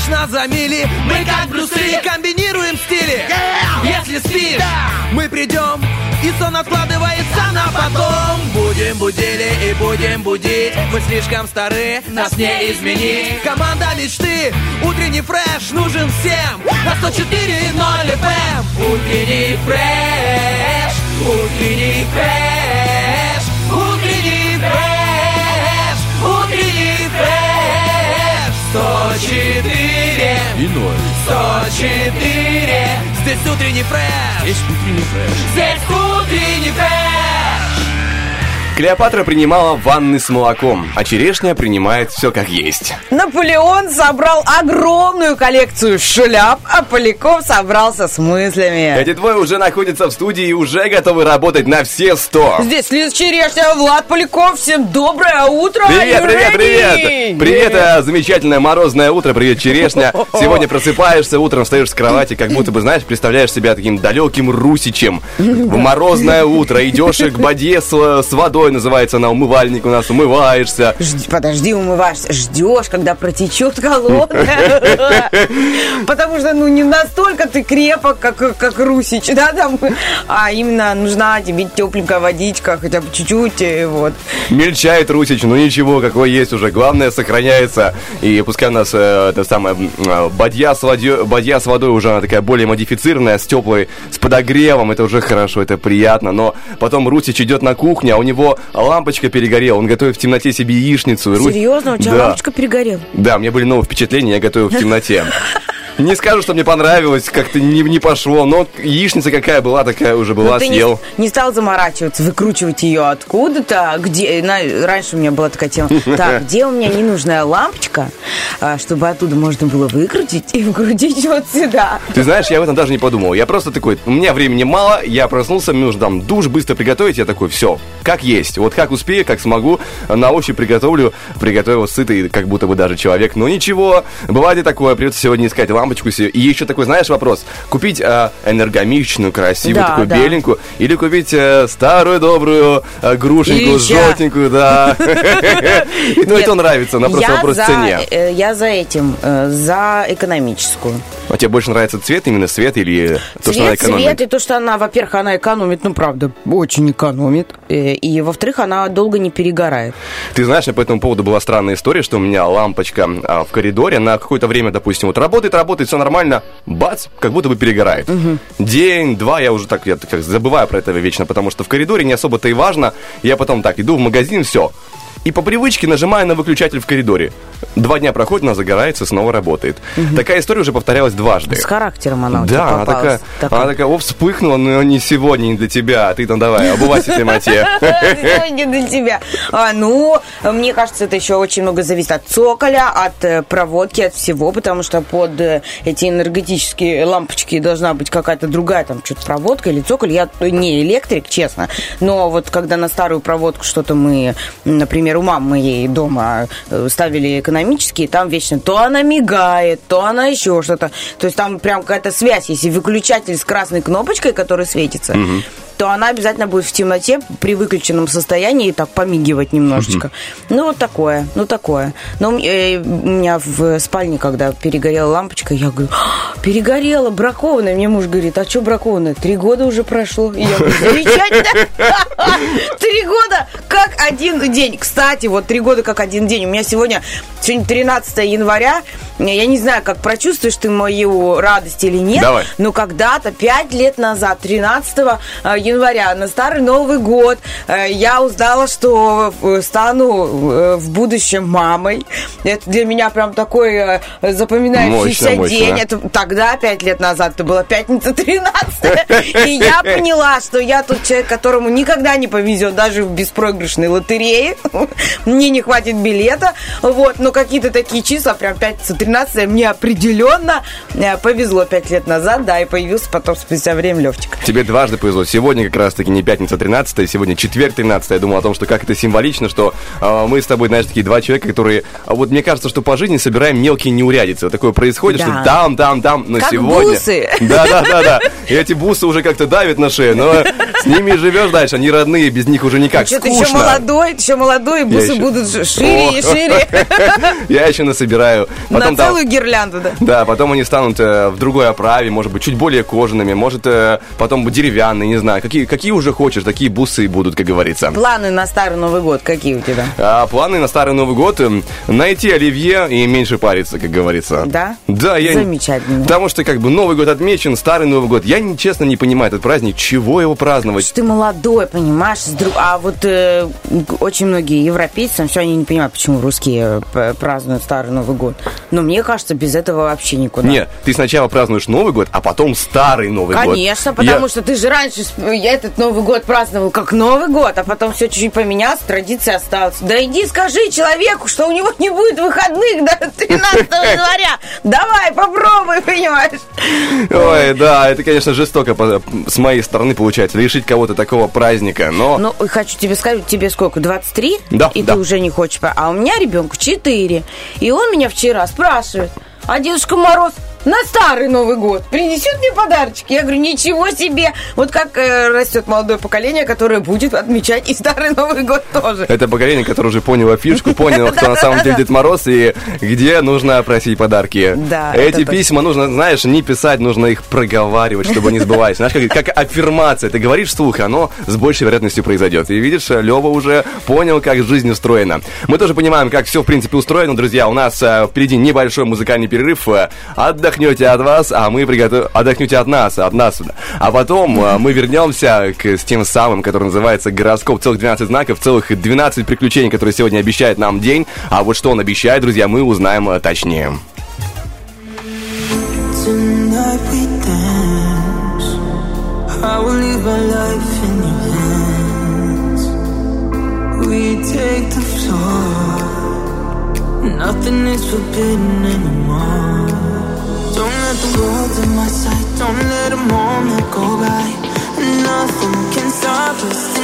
лишь нас за мили Мы как Брюсы комбинируем стили. Если спишь, мы придем и сон откладывается на потом. Будем будили и будем будить. Мы слишком стары, нас не изменить. Команда мечты, утренний фреш нужен всем. На 104.0 FM Утренний фреш, утренний фреш Утренний фреш, утренний фреш. 104 И ноль. 104 Здесь утренний фреш Есть утренний фреш. Здесь утренний фреш Клеопатра принимала ванны с молоком, а черешня принимает все как есть. Наполеон собрал огромную коллекцию шляп, а Поляков собрался с мыслями. Эти двое уже находятся в студии и уже готовы работать на все сто. Здесь Лиз Черешня, Влад Поляков. Всем доброе утро. Привет, привет, привет! Привет, э, замечательное морозное утро, привет, черешня. Сегодня просыпаешься, утром встаешь с кровати, как будто бы, знаешь, представляешь себя таким далеким русичем. В морозное утро идешь к боде с, с водой, называется она, умывальник у нас, умываешься. Жди- подожди, умываешься, ждешь, когда протечет холодная. Потому что, ну, не настолько ты крепок, как, как Русич, да, там, а именно нужна тебе тепленькая водичка, хотя бы чуть-чуть, и вот. Мельчает Русич, ну ничего, какой есть уже. Главное, сохраняется. И пускай у нас э, это самое э, бадья с, водой, бадья с водой уже она такая более модифицированная, с теплой, с подогревом. Это уже хорошо, это приятно. Но потом Русич идет на кухню, а у него лампочка перегорела. Он готовит в темноте себе яичницу. Серьезно, у тебя Да. лампочка перегорела? Да, у меня были новые впечатления, я готовил в темноте. Не скажу, что мне понравилось, как-то не, не пошло, но яичница какая была, такая уже была, Ну, ты не, съел. не стал заморачиваться, выкручивать ее откуда-то, где, на- раньше у меня была такая тема, так, где у меня ненужная лампочка, а, чтобы оттуда можно было выкрутить и вкрутить вот сюда. Ты знаешь, я об этом даже не подумал. Я просто такой, у меня времени мало, я проснулся, мне нужно там душ быстро приготовить, я такой, все, как есть. Вот как успею, как смогу, на ощупь приготовлю, приготовил сытый, как будто бы даже человек. Но ничего, бывает и такое, придется сегодня искать лампочку себе. И еще такой, знаешь, вопрос. Купить а, энергомичную, красивую, Да, такую да. беленькую, или купить э, старую, добрую, э, грушенькую, Ильича. желтенькую, да. И то, и Нет, то нравится, на просто вопрос цене. э, Я за этим, э, за экономическую. А тебе больше нравится цвет, именно цвет, или то, что она экономит? цвет, и то, что она, во-первых, она экономит, ну, правда, очень экономит. Э, И, во-вторых, она долго не перегорает. Ты знаешь, по этому поводу была странная история, что у меня лампочка а, в коридоре на какое-то время, допустим, вот работает, работает, все нормально, бац, как будто бы перегорает. День, два, я уже так, я так забываю про это вечно, потому что в коридоре не особо-то и важно. Я потом так иду в магазин, все. И по привычке нажимаю на выключатель в коридоре. Два дня проходит, она загорается, снова работает. Такая история уже повторялась дважды. С характером она у тебя Да, она такая, Такая. она такая, о, вспыхнула, но не сегодня, не для тебя, а ты там давай, обувайся в темноте. Не до тебя. А, ну, мне кажется, это еще очень много зависит от цоколя, от э, проводки, от всего, потому что под э, эти энергетические лампочки должна быть какая-то другая там что-то проводка или цоколь. Я не электрик, честно, но вот когда на старую проводку что-то мы, например, у мамы моей дома э, ставили экономические, там вечно то она мигает, то она еще что-то. То есть там прям какая-то связь. Если выключатель с красной кнопочкой, который светится, то она обязательно будет в темноте при выключенном состоянии и так помигивать немножечко. Ну, вот такое, ну, такое. Но э, у меня в спальне, когда перегорела лампочка, я говорю, «А, перегорела, бракованная. Мне муж говорит, а что бракованная? Три года уже прошло. И я говорю, замечательно. Три года, как один день. Кстати, вот три года, как один день. У меня сегодня, сегодня 13 января. Я не знаю, как прочувствуешь ты мою радость или нет. Давай. Но когда-то, пять лет назад, 13 э, января, на Старый Новый год, э, я узнала, что э, стану э, в будущем мамой. Это для меня прям такой запоминающийся Мощно, мощно. день. Это тогда, пять лет назад, это была пятница 13 И я поняла, что я тот человек, которому никогда не повезет даже в беспроигрышной лотерее. Мне не хватит билета. Вот, но какие-то такие числа, прям пятница 13 мне определенно повезло пять лет назад, да, и появился потом спустя время Левчик. Тебе дважды повезло. Сегодня как раз-таки не пятница 13 сегодня четверг 13 Я думал о том, что как это символично, что э, мы с тобой, знаешь, такие два человека, которые... а вот мне кажется, что по жизни собираем мелкие неурядицы. Вот такое происходит, Да. что там, там, там, но Как сегодня... бусы. Да, да, да, да. И эти бусы уже как-то давят на шею, но с ними живешь дальше, они выходные, без них уже никак. Что ты еще молодой, еще молодой, бусы еще- будут шире и шире. Я еще насобираю. На Потом там- целую гирлянду, да. Да, потом они станут э, в другой оправе, может быть, чуть более кожаными, может, э, потом деревянные, не знаю. Какие, какие уже хочешь, такие бусы и будут, как говорится. Планы на старый Новый год какие у тебя? А планы на Старый Новый год эм, найти оливье и меньше париться, как говорится. Да? Да, я... Замечательно. Потому что как бы Новый год отмечен, Старый Новый год. Я, честно, не понимаю этот праздник, чего его праздновать. Что ты молодой, понимаешь? А вот э, очень многие европейцы, все они не понимают, почему русские э, празднуют Старый Новый год. Но мне кажется, без этого вообще никуда. Нет, ты сначала празднуешь Новый год, а потом Старый Новый год. Конечно, потому Я- что ты же раньше сп- я этот Новый год праздновал как Новый год, а потом все чуть-чуть поменялось, традиция осталась. Да иди скажи человеку, что у него не будет выходных до 13 января. Давай, попробуй, понимаешь? Ой, да, это, конечно, жестоко с моей стороны получается, лишить кого-то такого праздника, но... Ну, хочу тебе сказать, тебе сколько, 23? Да, И да. ты уже не хочешь... А у меня ребенку 4. И он меня вчера спрашивает, а Дедушка Мороз на старый Новый год принесет мне подарочки? Я говорю, ничего себе! Вот как э, растет молодое поколение, которое будет отмечать и старый Новый год тоже. Это поколение, которое уже поняло фишку, поняло, кто на самом деле Дед Мороз и где нужно просить подарки. Да, Эти письма нужно, знаешь, не писать, нужно их проговаривать, чтобы они сбывались. Знаешь, как, как аффирмация. Ты говоришь вслух, оно с большей вероятностью произойдет. И видишь, Лева уже понял, как жизнь устроена. Мы тоже понимаем, как все, в принципе, устроено, друзья. У нас э, впереди небольшой музыкальный перерыв. Э, Отдохнете от вас, а мы приготовим... Отдохнете от нас, от нас. А потом э, мы вернемся к, с тем самым, который называется гороскоп целых 12 знаков, целых 12 приключений, которые сегодня обещает нам день. А вот что он обещает, друзья, мы узнаем э, точнее. Nothing is forbidden anymore. In my sight. Don't let a moment go by. Nothing can stop us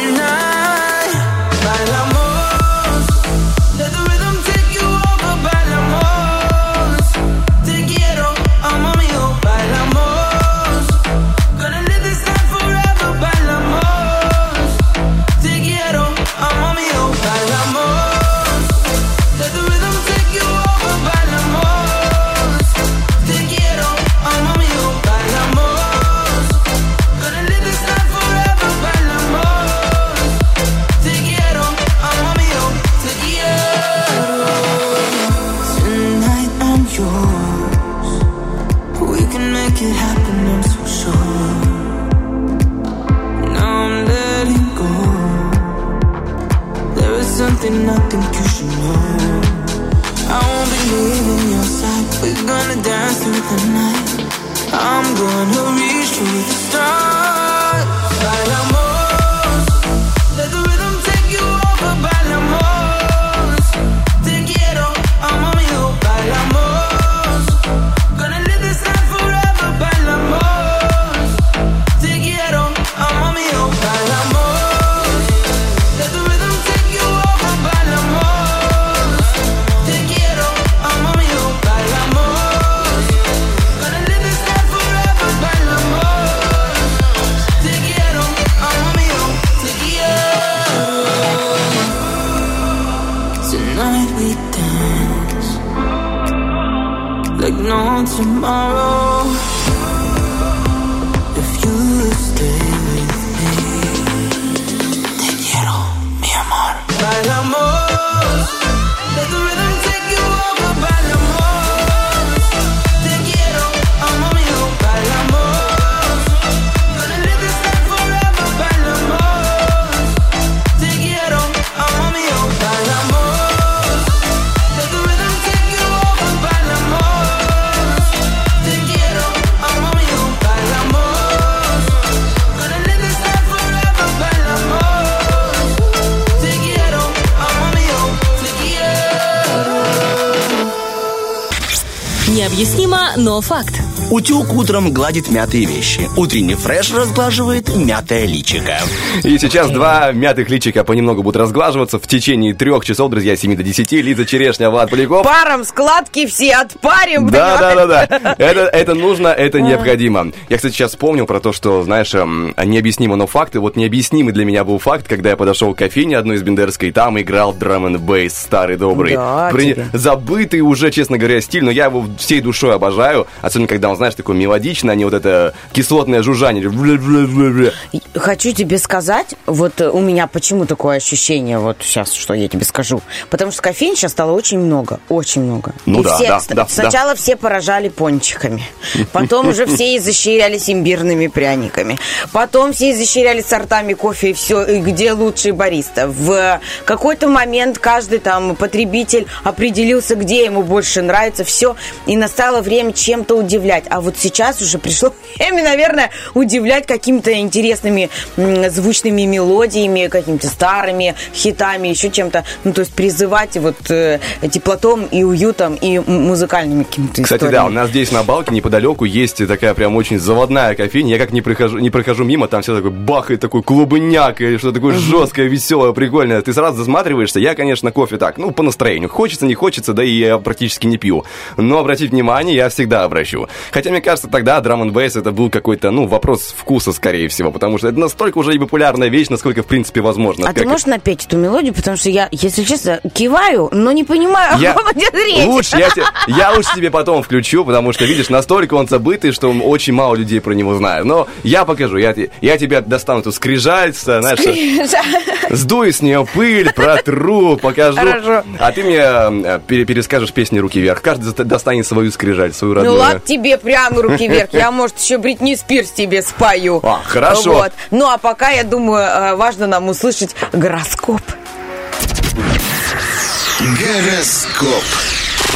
факт. Утюг утром гладит мятые вещи. Утренний фреш разглаживает мятое личико. И сейчас два мятых личика понемногу будут разглаживаться в течение трех часов, друзья, с 7 до 10. Лиза Черешня, Влад Поляков. Паром складки все отпарим. Да, да, да, да. Это, это нужно, это необходимо. Я, кстати, сейчас вспомнил про то, что, знаешь, эм, необъяснимо, но факты. Вот необъяснимый для меня был факт, когда я подошел к кофейне одной из Бендерской, там играл драм н бейс старый добрый. Да, При-. Забытый уже, честно говоря, стиль, но я его всей душой обожаю. Особенно, когда он, знаешь, такой мелодичный, а не вот это кислотное жужжание. Хочу тебе сказать, вот э, у меня почему такое ощущение, вот сейчас, что я тебе скажу. Потому что кофеин сейчас стало очень много, очень много. Ну И да, все- да, да, Сначала все поражали пончиками, потом уже все изощрялись имбирными пряниками, потом все изощрялись сортами кофе и все, и где лучший бариста. В какой-то момент каждый там потребитель определился, где ему больше нравится все, и настало время чем-то удивлять. А вот сейчас уже пришло время, наверное, удивлять какими-то интересными звучными мелодиями, какими-то старыми хитами, еще чем-то. Ну, то есть призывать вот э, теплотом и уютом и музыкальными какими-то Кстати, историями. да, у нас здесь на Балке неподалеку есть такая прям очень заводная кофейня. Я как не прохожу, не прохожу мимо, там все такой бахает, такой клубняк, или что такое жесткое, веселое, прикольное. Ты сразу засматриваешься. Я, конечно, кофе так, ну, по настроению. Хочется, не хочется, да и я практически не пью. Но обратить внимание я всегда обращу. Хотя, мне кажется, тогда драм н это был какой-то, ну, вопрос вкуса, скорее всего, потому что это настолько уже и популярная вещь, насколько, в принципе, возможно. А ты Как- можешь напеть эту мелодию, потому что я, если честно, киваю, но не понимаю, Я- о ком идет речь. Лучше, я, те- я лучше тебе потом включу, потому что, видишь, настолько он забытый, что очень мало людей про него знают. Но я покажу, я, я тебе достану эту скрижаль, с, знаешь, сдую с нее пыль, протру, покажу. Хорошо. А ты мне э, пере- перескажешь песни «Руки вверх». Каждый достанет свою скрижаль, свою Ну родную. ладно тебе прямо руки вверх. Я, может, еще Бритни Спирс тебе спою. А, хорошо. Вот. Ну, а пока, я думаю, э, важно нам услышать гороскоп. Гороскоп.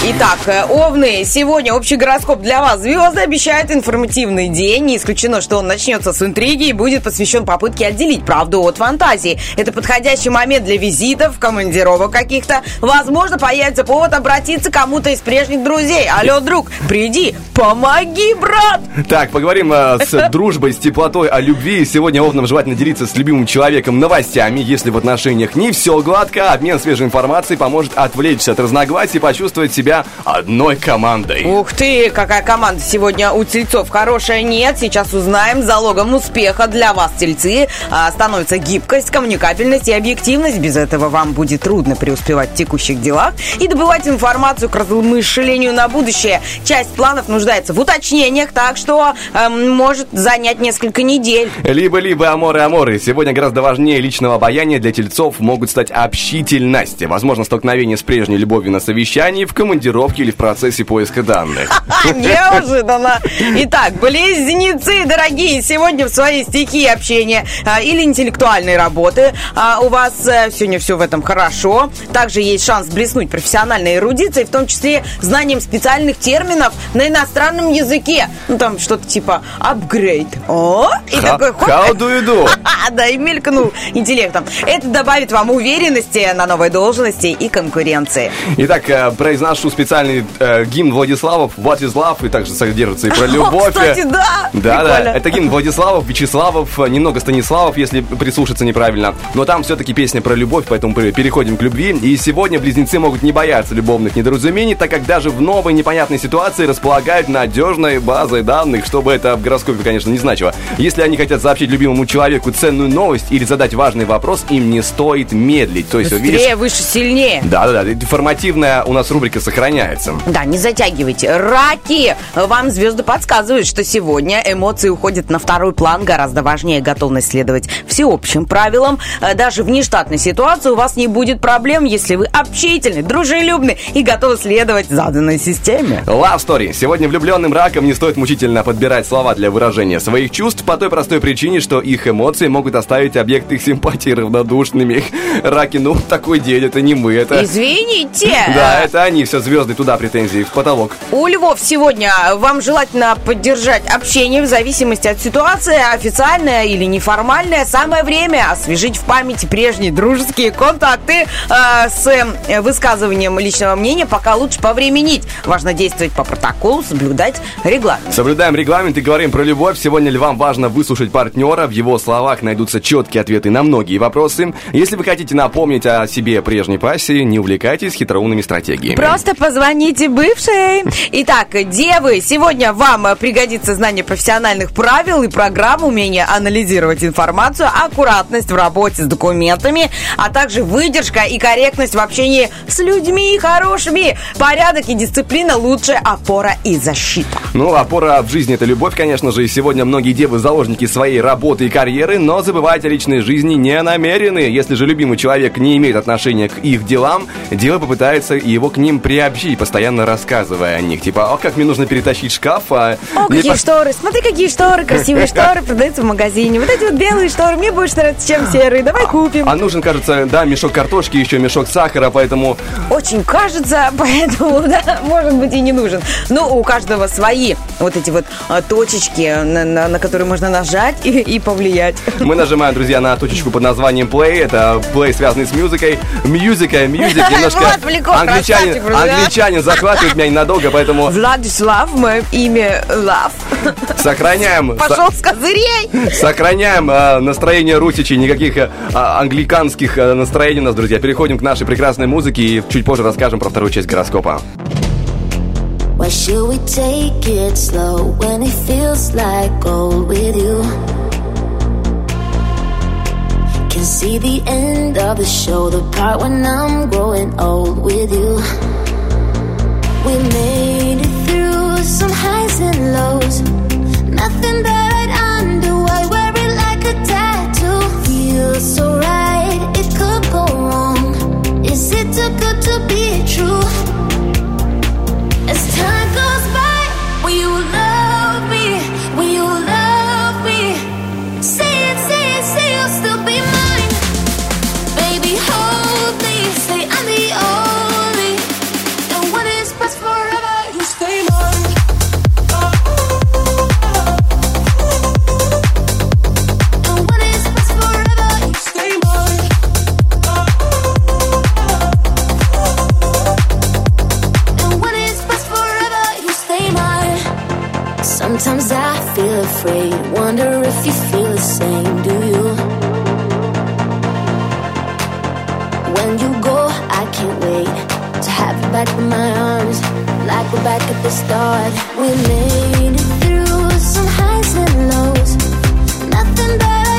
Итак, э, Овны, сегодня общий гороскоп для вас. Звезды обещают информативный день. Не исключено, что он начнется с интриги и будет посвящен попытке отделить правду от фантазии. Это подходящий момент для визитов, командировок каких-то. Возможно, появится повод обратиться к кому-то из прежних друзей. Алло, друг, приди, помоги, брат! Так, поговорим э, с дружбой, с теплотой о любви. Сегодня Овнам желательно делиться с любимым человеком новостями. Если в отношениях не все гладко, обмен свежей информацией поможет отвлечься от разногласий и почувствовать себя одной командой. Ух ты, какая команда сегодня у тельцов. Хорошая нет, сейчас узнаем. Залогом успеха для вас, тельцы, а, становится гибкость, коммуникабельность и объективность. Без этого вам будет трудно преуспевать в текущих делах и добывать информацию к размышлению на будущее. Часть планов нуждается в уточнениях, так что эм, может занять несколько недель. Либо-либо аморы-аморы. Сегодня гораздо важнее личного обаяния для тельцов могут стать общительность. Возможно, столкновение с прежней любовью на совещании, в командировке или в процессе поиска данных. Неожиданно. Итак, близнецы, дорогие, сегодня в своей стихии общения а, или интеллектуальной работы а, у вас э, сегодня все в этом хорошо. Также есть шанс блеснуть профессиональной эрудицией, в том числе знанием специальных терминов на иностранном языке. Ну, там что-то типа апгрейд. О, и Ха- такой хоп, How do you do? да, и мелькнул интеллектом. Это добавит вам уверенности на новой должности и конкуренции. Итак, э, произношу специальный э, гимн Владиславов «What is love» и также содержится и про любовь. кстати, да. Да, да, это гимн Владиславов, Вячеславов, э, немного Станиславов, если прислушаться неправильно. Но там все-таки песня про любовь, поэтому пе- переходим к любви. И сегодня близнецы могут не бояться любовных недоразумений, так как даже в новой непонятной ситуации располагают надежной базой данных, чтобы это в гороскопе, конечно, не значило. Если они хотят сообщить любимому человеку ценную новость или задать важный вопрос, им не стоит медлить. То есть, Быстрее, видишь, выше, сильнее. да-да-да, информативная у нас рубрика сохраняется. Да, не затягивайте. Раки! Вам звезды подсказывают, что сегодня эмоции уходят на второй план. Гораздо важнее готовность следовать всеобщим правилам. Э, Даже в нештатной ситуации у вас не будет проблем, если вы общительны, дружелюбны и готовы следовать заданной системе. Love Story. Сегодня влюбленным ракам не стоит мучительно подбирать слова для выражения своих чувств по той простой причине, что их эмоции могут оставить объект их симпатии равнодушными. Раки, ну, такой день, это не мы, это... Извините. Да, это они все звезды туда претензии, в потолок. У Львов сегодня вам желательно поддержать общение в зависимости от ситуации, официальное или неформальное. Самое время освежить в памяти прежние дружеские контакты э, с э, высказыванием личного мнения, пока лучше повременить. Важно действовать по протоколу, соблюдать регламент. Соблюдаем регламент и говорим про любовь. Сегодня львам важно выслушать партнера. В его словах найдутся четкие ответы на многие вопросы. Если вы хотите напомнить о себе прежней пассии, не увлекайтесь хитроумными стратегиями. Просто позвоните бывшей. Итак, девы, сегодня вам пригодится знание профессиональных правил и программ, умение анализировать информацию, аккуратность в работе с документами, а также выдержка и корректность в общении с людьми хорошими. Порядок и дисциплина лучшая опора и защита. Ну, опора в жизни это любовь, конечно же, и сегодня многие девы заложники своей работы и карьеры, но забывать о личной жизни не намерены. Если же любимый человек не имеет отношения к их делам, дева попытается его к ним приобщить, постоянно рассказывая о них. Типа, о, как мне нужно перетащить шкаф, а... О, какие по- шторы! Смотри, какие шторы! Красивые шторы продаются в магазине. Вот эти вот белые шторы мне больше нравятся, чем серые. Давай купим. А нужен, кажется, да, мешок картошки, еще мешок сахара, поэтому Очень кажется, поэтому, да, может быть, и не нужен. Ну, у каждого свои вот эти вот а, точечки, на, на- на которые можно нажать и, и повлиять. мы нажимаем, друзья, на точечку под названием play. Это play, связанный с музыкой. Мьюзика, music, немножко Влад Поляков, англичанин, друзья. англичанин захватывает меня ненадолго, поэтому Владислав, мое имя Лав. сохраняем, Пошел с козырей. Сохраняем э, настроение русичей, никаких э, англиканских э, настроений у нас, друзья. Переходим к нашей прекрасной музыке и чуть позже расскажем про вторую часть гороскопа. Why should we take it slow when it feels like gold with you? Can see the end of the show, the part when I'm growing old with you. We made it through some highs and lows. Nothing that I'd. I wear it like a tattoo. Feels so right, afraid, wonder if you feel the same, do you? When you go, I can't wait to have you back in my arms, like we're back at the start. We made it through some highs and lows. Nothing that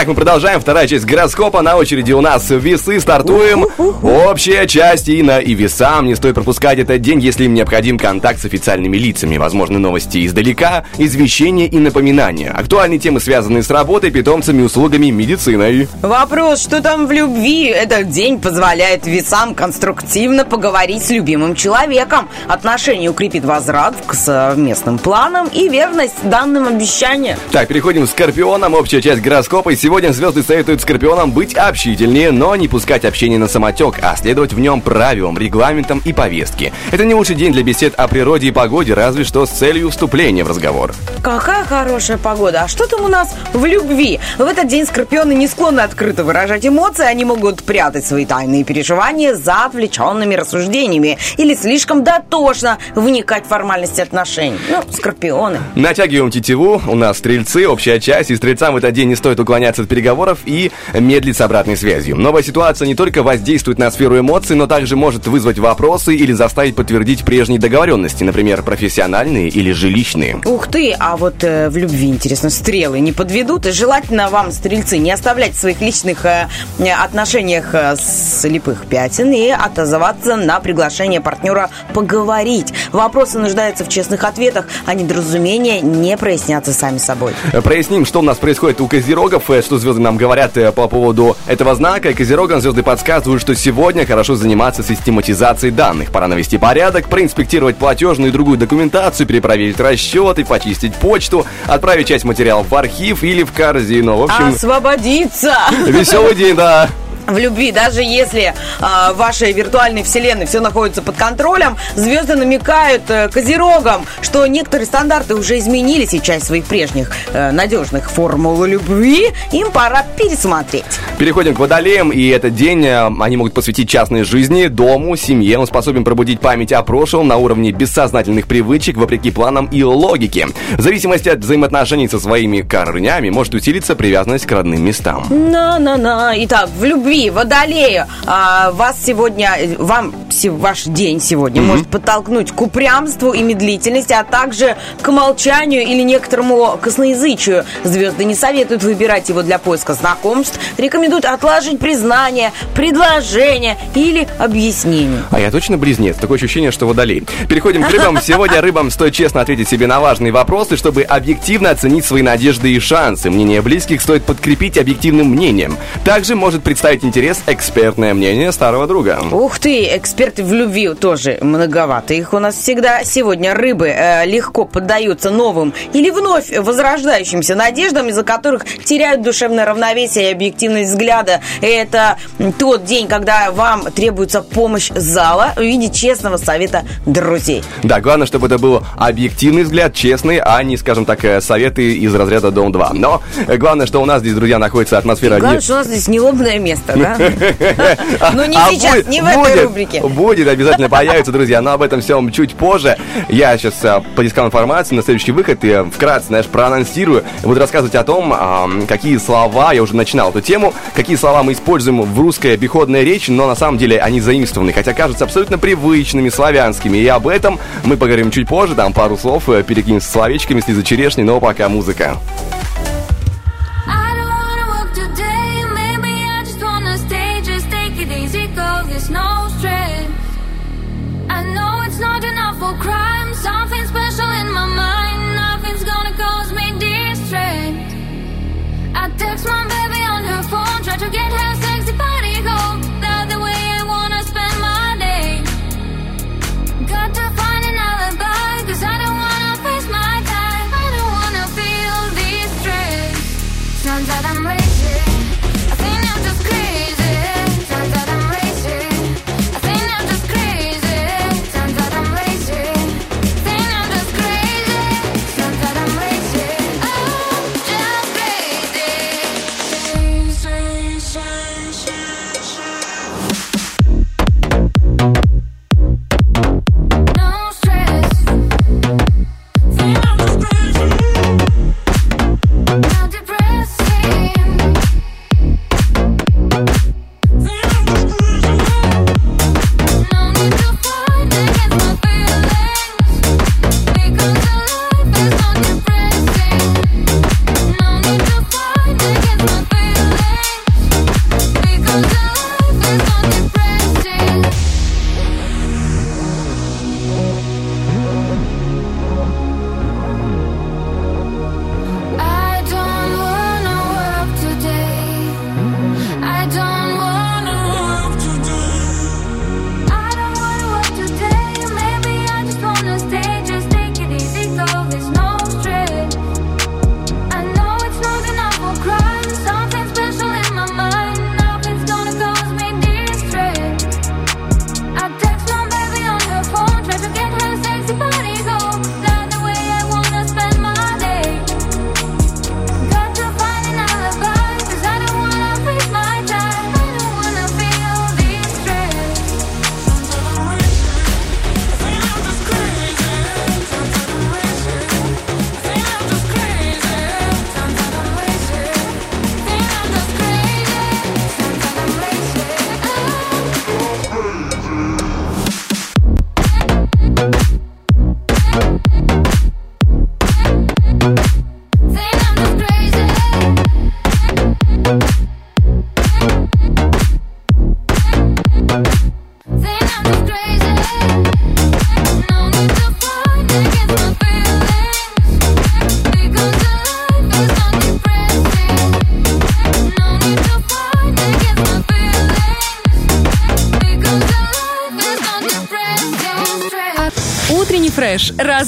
Итак, мы продолжаем. Вторая часть гороскопа. На очереди у нас весы. Стартуем. Общая часть Ина и весам. Не стоит пропускать этот день, если им необходим контакт с официальными лицами. Возможны новости издалека, извещения и напоминания. Актуальные темы, связанные с работой, питомцами, услугами, медициной. Вопрос, что там в любви? Этот день позволяет весам конструктивно поговорить с любимым человеком. Отношения укрепит возврат к совместным планам и верность данным обещаниям. Так, переходим к Скорпионам. Общая часть гороскопа. И сегодня звезды советуют Скорпионам быть общительнее, но не пускать общение на самотек, а следовать в нем правилам, регламентам и повестке. Это не лучший день для бесед о природе и погоде, разве что с целью вступления в разговор. Какая хорошая погода. А что там у нас в любви? В этот день скорпионы не склонны открыто выражать эмоции, они могут прятать свои тайные переживания за отвлеченными рассуждениями или слишком дотошно вникать в формальности отношений. Ну, скорпионы. Натягиваем тетиву. У нас стрельцы, общая часть. И стрельцам в этот день не стоит уклоняться от переговоров и медлить с обратной связью. Новая ситуация не только воздействует на сферу эмоций, но также может вызвать вопросы или заставить подтвердить прежние договоренности, например, профессиональные или жилищные. Ух ты, а вот э, в любви, интересно, стрелы не подведут? И желательно вам, стрельцы, не оставлять в своих личных э, отношениях э, слепых пятен и отозваться на приглашение партнера поговорить. Вопросы нуждаются в честных ответах, а недоразумения не прояснятся сами собой. Проясним, что у нас происходит у козерогов, э, что звезды нам говорят э, по поводу этого знака. Козерогам звезды подсказывают, что сегодня хорошо заниматься систематизацией данных. Пора навести порядок, проинспектировать платежную и другую документацию, перепроверить расчеты, почистить почту, отправить часть материалов в архив или в корзину. В общем, Освободиться! веселый день, да. В любви, даже если а, в вашей виртуальной вселенной все находится под контролем, звезды намекают э, козерогам, что некоторые стандарты уже изменились, и часть своих прежних э, надежных формул любви им пора пересмотреть. Переходим к водолеям, и этот день э, они могут посвятить частной жизни, дому, семье. Он способен пробудить память о прошлом на уровне бессознательных привычек, вопреки планам и логике. В зависимости от взаимоотношений со своими корнями может усилиться привязанность к родным местам. На-на-на. Итак, в любви, водолею, а, вас сегодня, вам ваш день сегодня может подтолкнуть к упрямству и медлительности, а также к молчанию или некоторому косноязычию. Звезды не советуют выбирать его для поиска знакомств, рекомендуют отложить признание, предложение или объяснение. А я точно близнец? Такое ощущение, что водолей. Переходим к рыбам. Сегодня рыбам стоит честно ответить себе на важные вопросы, чтобы объективно оценить свои надежды и шансы. Мнение близких стоит подкрепить объективным мнением. Также может представить интерес экспертное мнение старого друга. Ух ты, эксперты в любви тоже многовато. Их у нас всегда. Сегодня рыбы э, легко поддаются новым или вновь возрождающимся надеждам, из-за которых теряют душевное равновесие и объективность взгляда. Это тот день, когда вам требуется помощь зала в виде честного совета друзей. Да, главное, чтобы это был объективный взгляд, честный, а не, скажем так, э, советы из разряда Дом 2. Но э, главное, что у нас здесь, друзья, находится атмосфера... Главное, не- что у нас здесь нелобное место, да? Ну не А сейчас, не в этой рубрике. Будет, обязательно появится, друзья, но об этом всем чуть позже. Я сейчас поискал информацию на следующий выход и э, вкратце, знаешь, проанонсирую. Буду рассказывать о том, а, какие слова, я уже начинал эту тему, какие слова мы используем в русской обиходной речи, но на самом деле они заимствованы, хотя кажутся абсолютно привычными, славянскими. И об этом мы поговорим чуть позже, там пару слов э, перекинемся словечками с Лизой Черешней, но пока музыка.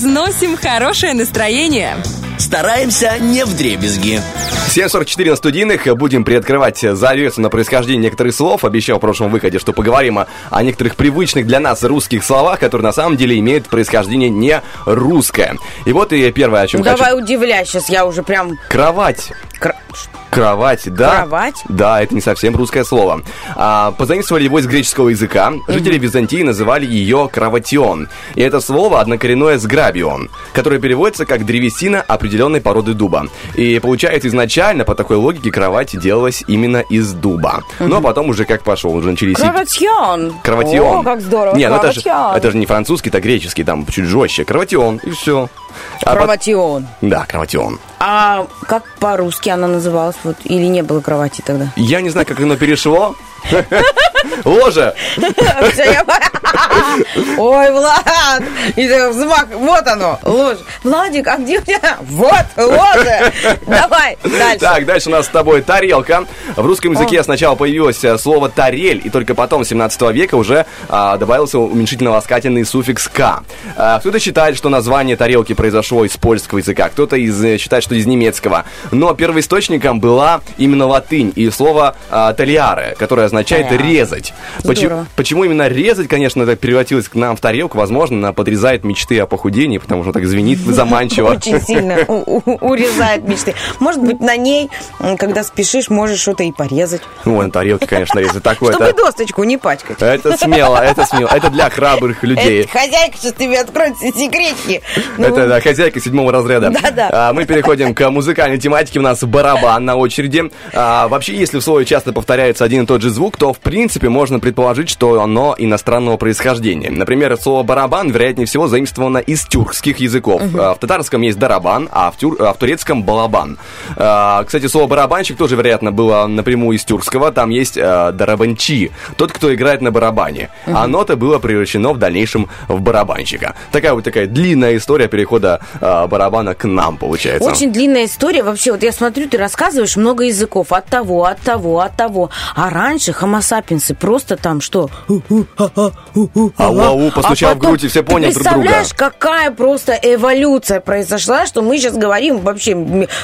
Разносим хорошее настроение. Стараемся не в дребезги. 7.44 на студийных. Будем приоткрывать завесу на происхождение некоторых слов. Обещал в прошлом выходе, что поговорим о, о некоторых привычных для нас русских словах, которые на самом деле имеют происхождение не русское. И вот и первое, о чем Ну, хочу... давай удивляй, сейчас я уже прям... Кровать. Кра- Кровать, да. Кровать? Да, это не совсем русское слово. А, позаимствовали его из греческого языка. Жители Византии называли ее кроватион. И это слово однокоренное с грабион, которое переводится как древесина определенной породы дуба. И получается, изначально по такой логике кровать делалась именно из дуба. Но потом уже как пошел, уже начались... Кроватьон. Кроватион. О, как здорово. Не, ну это же, это же не французский, это греческий, там чуть жестче. Кроватион, и все. А пот- Кроватион. Да, кроватион. А как по-русски она называлась? Вот, или не было кровати тогда? Я не знаю, как оно перешло. Ложа. Ой, Влад! И взмах, вот оно, ложь. Владик, а где у тебя? Вот, ложа. Давай, дальше. Так, дальше у нас с тобой тарелка. В русском языке сначала появилось э, слово тарель, и только потом, 17 века, уже а, добавился уменьшительно-ласкательный суффикс «к». А, кто-то считает, что название тарелки произошло из польского языка, кто-то из, э, считает, что из немецкого. Но первоисточником была именно латынь и слово а, «талиаре», которое означает Талиаре. «Резать». Почему, почему именно резать, конечно, это превратилось к нам в тарелку, возможно, она подрезает мечты о похудении, потому что так звенит заманчиво. Очень сильно урезает мечты. Может быть, на ней, когда спешишь, можешь что-то и порезать. Ой, на тарелке, конечно, резать. Такое Чтобы досточку не пачкать. это смело, это смело. Это для храбрых людей. Хозяйка сейчас тебе откроет секретики. Ну, Это да, хозяйка седьмого разряда. Да-да. А, мы переходим к музыкальной тематике. У нас барабан на очереди. А, вообще, если в слове часто повторяется один и тот же звук, то в принципе можно предположить, что оно иностранного происхождения. Например, слово барабан, вероятнее всего, заимствовано из тюркских языков. А, в татарском есть дарабан, а в, тюр- а в турецком балабан. А, кстати, слово барабанщик тоже, вероятно, было напрямую из тюркского. Там есть а, дарабанчи, тот, кто играет на барабане. А оно-то было превращено в дальнейшем в барабанщика. Такая вот такая длинная история перехода а, барабана к нам, получается. Очень длинная история. Вообще, вот я смотрю, ты рассказываешь много языков. От того, от того, от того. А раньше хомо сапиенсы просто там что? Ау-ау, постучал в потом грудь, и все поняли друг друга. представляешь, какая просто эволюция произошла, что мы сейчас говорим вообще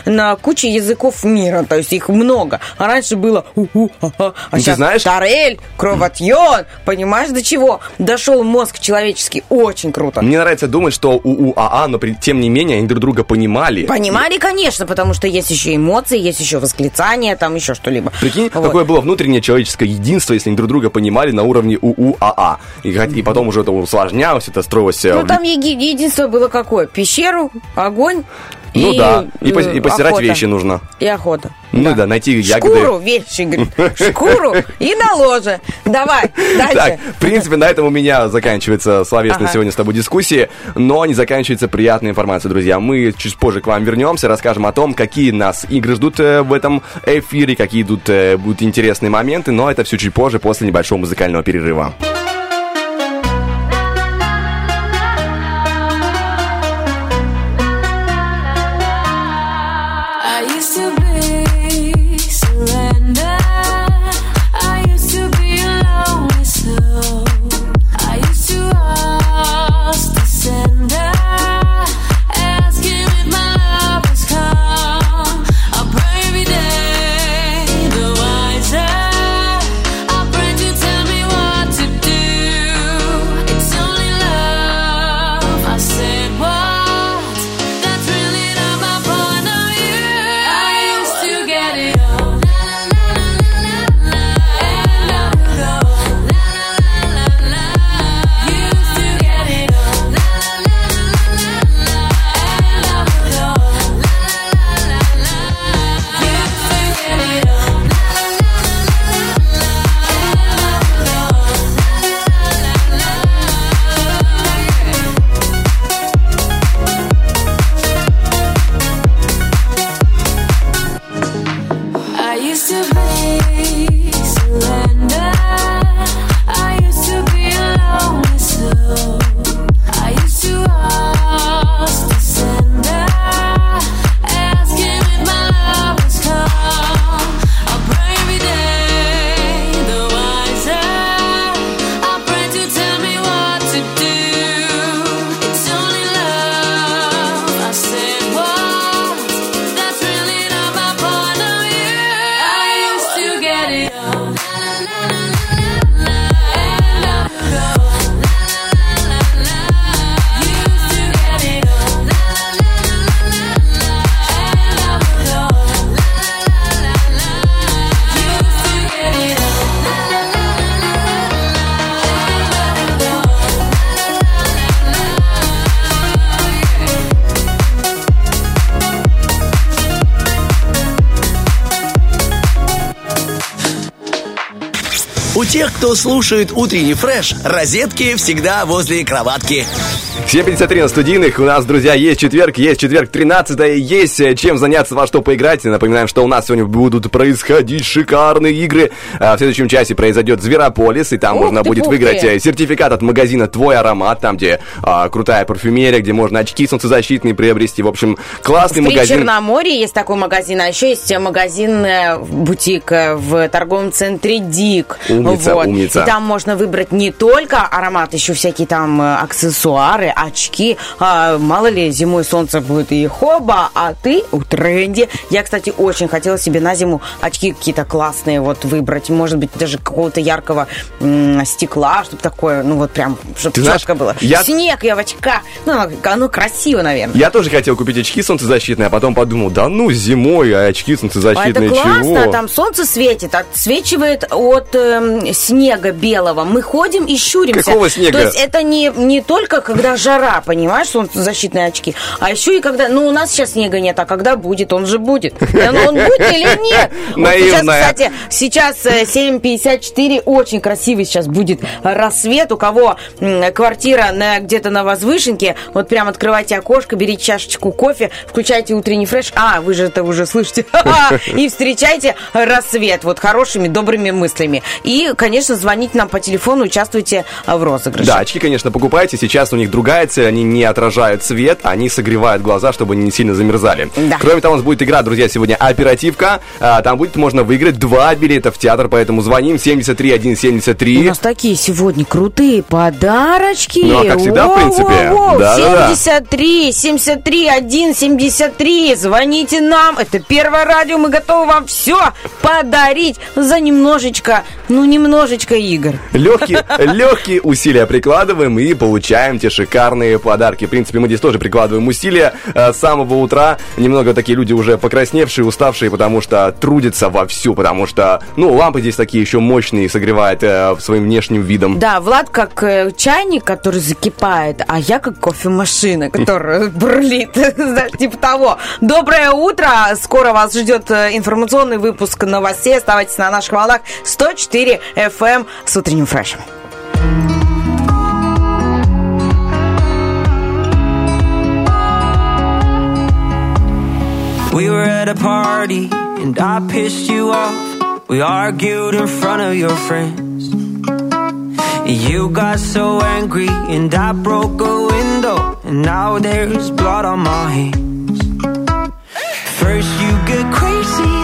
на куче языков мира. То есть их много. А раньше было у-у, а сейчас знаешь- тарель, кровотьон. Понимаешь, до чего дошел мозг человеческий? Очень круто. Мне нравится думать, что у УАА, но при- тем не менее они друг друга понимали. Понимали, конечно, потому что есть еще эмоции, есть еще восклицания, там еще что-либо. Прикинь, Вот. какое было внутреннее человеческое единство, если они друг друга понимали на уровне УУАА. И, хот- и потом уже это усложнялось, это строилось... э, Ну, там еди- единство было какое? Пещеру, огонь Ну и, да, и, э, и постирать охота. вещи нужно. И охота. Ну да, найти ягоды. Шкуру, вещи, говорит. Шкуру и на ложе. Давай, Так, дальше. в принципе, на этом у меня заканчивается словесная Ага. сегодня с тобой дискуссия, но не заканчивается приятная информация, друзья. Мы чуть позже к вам вернемся, расскажем о том, какие нас игры ждут э, в этом эфире, какие идут, э, будут интересные моменты, но это все чуть позже, после небольшого музыкального перерыва. Кто слушает утренний фреш, розетки всегда возле кроватки. 7.53 на студийных. У нас, друзья, есть четверг, есть четверг 13 есть э, чем заняться, во что поиграть. Напоминаем, что у нас сегодня будут происходить шикарные игры. А В следующем часе произойдет Зверополис, и там Ух можно будет ух выиграть э, сертификат от магазина «Твой аромат», там, где а, крутая парфюмерия, где можно очки солнцезащитные приобрести. В общем, классный В магазин. Черноморье есть такой магазин, а еще есть магазин, э, бутик в торговом центре Дик. Умница, умница. И там можно выбрать не только аромат, еще всякие там аксессуары, очки. А, мало ли, зимой солнце будет и хоба, а ты у тренде. Я, кстати, очень хотела себе на зиму очки какие-то классные вот выбрать. Может быть, даже какого-то яркого м, стекла, чтобы такое, ну вот прям, чтобы Ты знаешь, четко было. я- Снег я в очках. Ну, оно, красиво, наверное. Я тоже хотел купить очки солнцезащитные, а потом подумал, да ну, зимой, а очки А солнцезащитные это классно, чего? там солнце светит, отсвечивает от эм, снега белого. Мы ходим и щуримся. Какого снега? То есть это не, не только когда жара, понимаешь, солнцезащитные очки, а еще и когда, ну у нас сейчас снега нет, а когда будет, он же будет. Он, он будет или нет? Вот сейчас, Наивная. кстати, сейчас э, 7.54, очень красивый сейчас будет рассвет. У кого квартира на, где-то на возвышенке, вот прям открывайте окошко, берите чашечку кофе, включайте утренний фреш. А, вы же это уже слышите. И встречайте рассвет вот хорошими, добрыми мыслями. И, конечно, звоните нам по телефону, участвуйте в розыгрыше. Да, очки, конечно, покупайте. Сейчас у них другая цель. Они не отражают свет, они согревают глаза, чтобы они не сильно замерзали. Да. Кроме того, у нас будет игра, друзья, сегодня оперативка. А, Там будет можно выиграть два билета в театр, поэтому звоним 73 У 173. нас такие сегодня крутые подарочки. Ну, а как всегда, в принципе. Воу-воу-воу. Да-да-да. 73, 73, 1, 73. Звоните нам. Это первое радио. Мы готовы вам все подарить за немножечко, ну, немножечко игр. Легкие, легкие усилия прикладываем и получаем те шикарные подарки. В принципе, мы здесь тоже прикладываем усилия э, с самого утра. Немного такие люди уже покрасневшие, уставшие, потому что трудятся вовсю, потому что, ну, лампы здесь такие еще мощные, согревают э, своим внешним видом. Да, Влад как э, чайник, который закипает, а я как кофемашина, которая бурлит. Типа того. Доброе утро. Скоро вас ждет э, информационный выпуск новостей. Оставайтесь на наших волнах 104 FM с утренним фрешем. We were at a party and I pissed you off. We argued in front of your friends. You got so angry and I broke a window. And now there's blood on my hands. First you get crazy,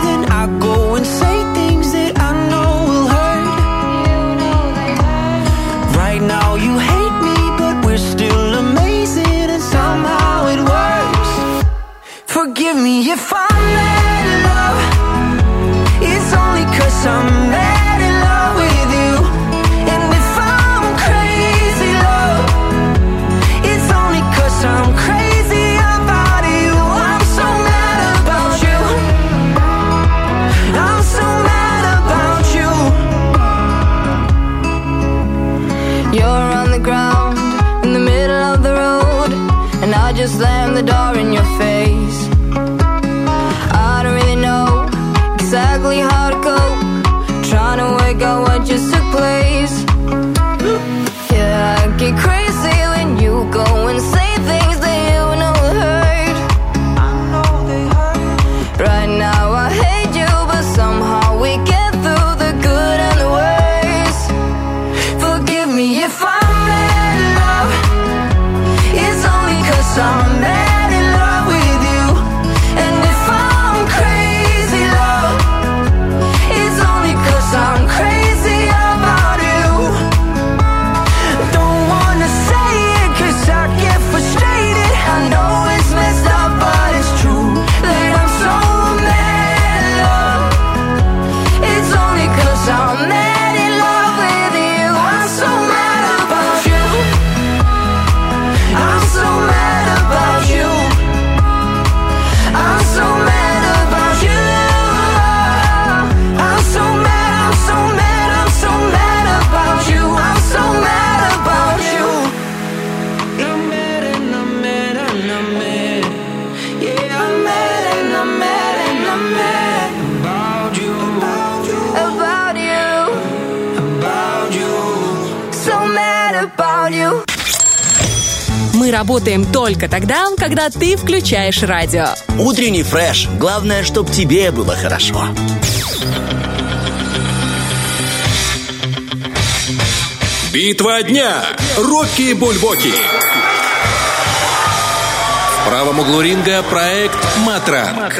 только тогда, когда ты включаешь радио. Утренний фреш. Главное, чтобы тебе было хорошо. Битва дня. Рокки Бульбоки. В правом углу ринга проект «Матранг».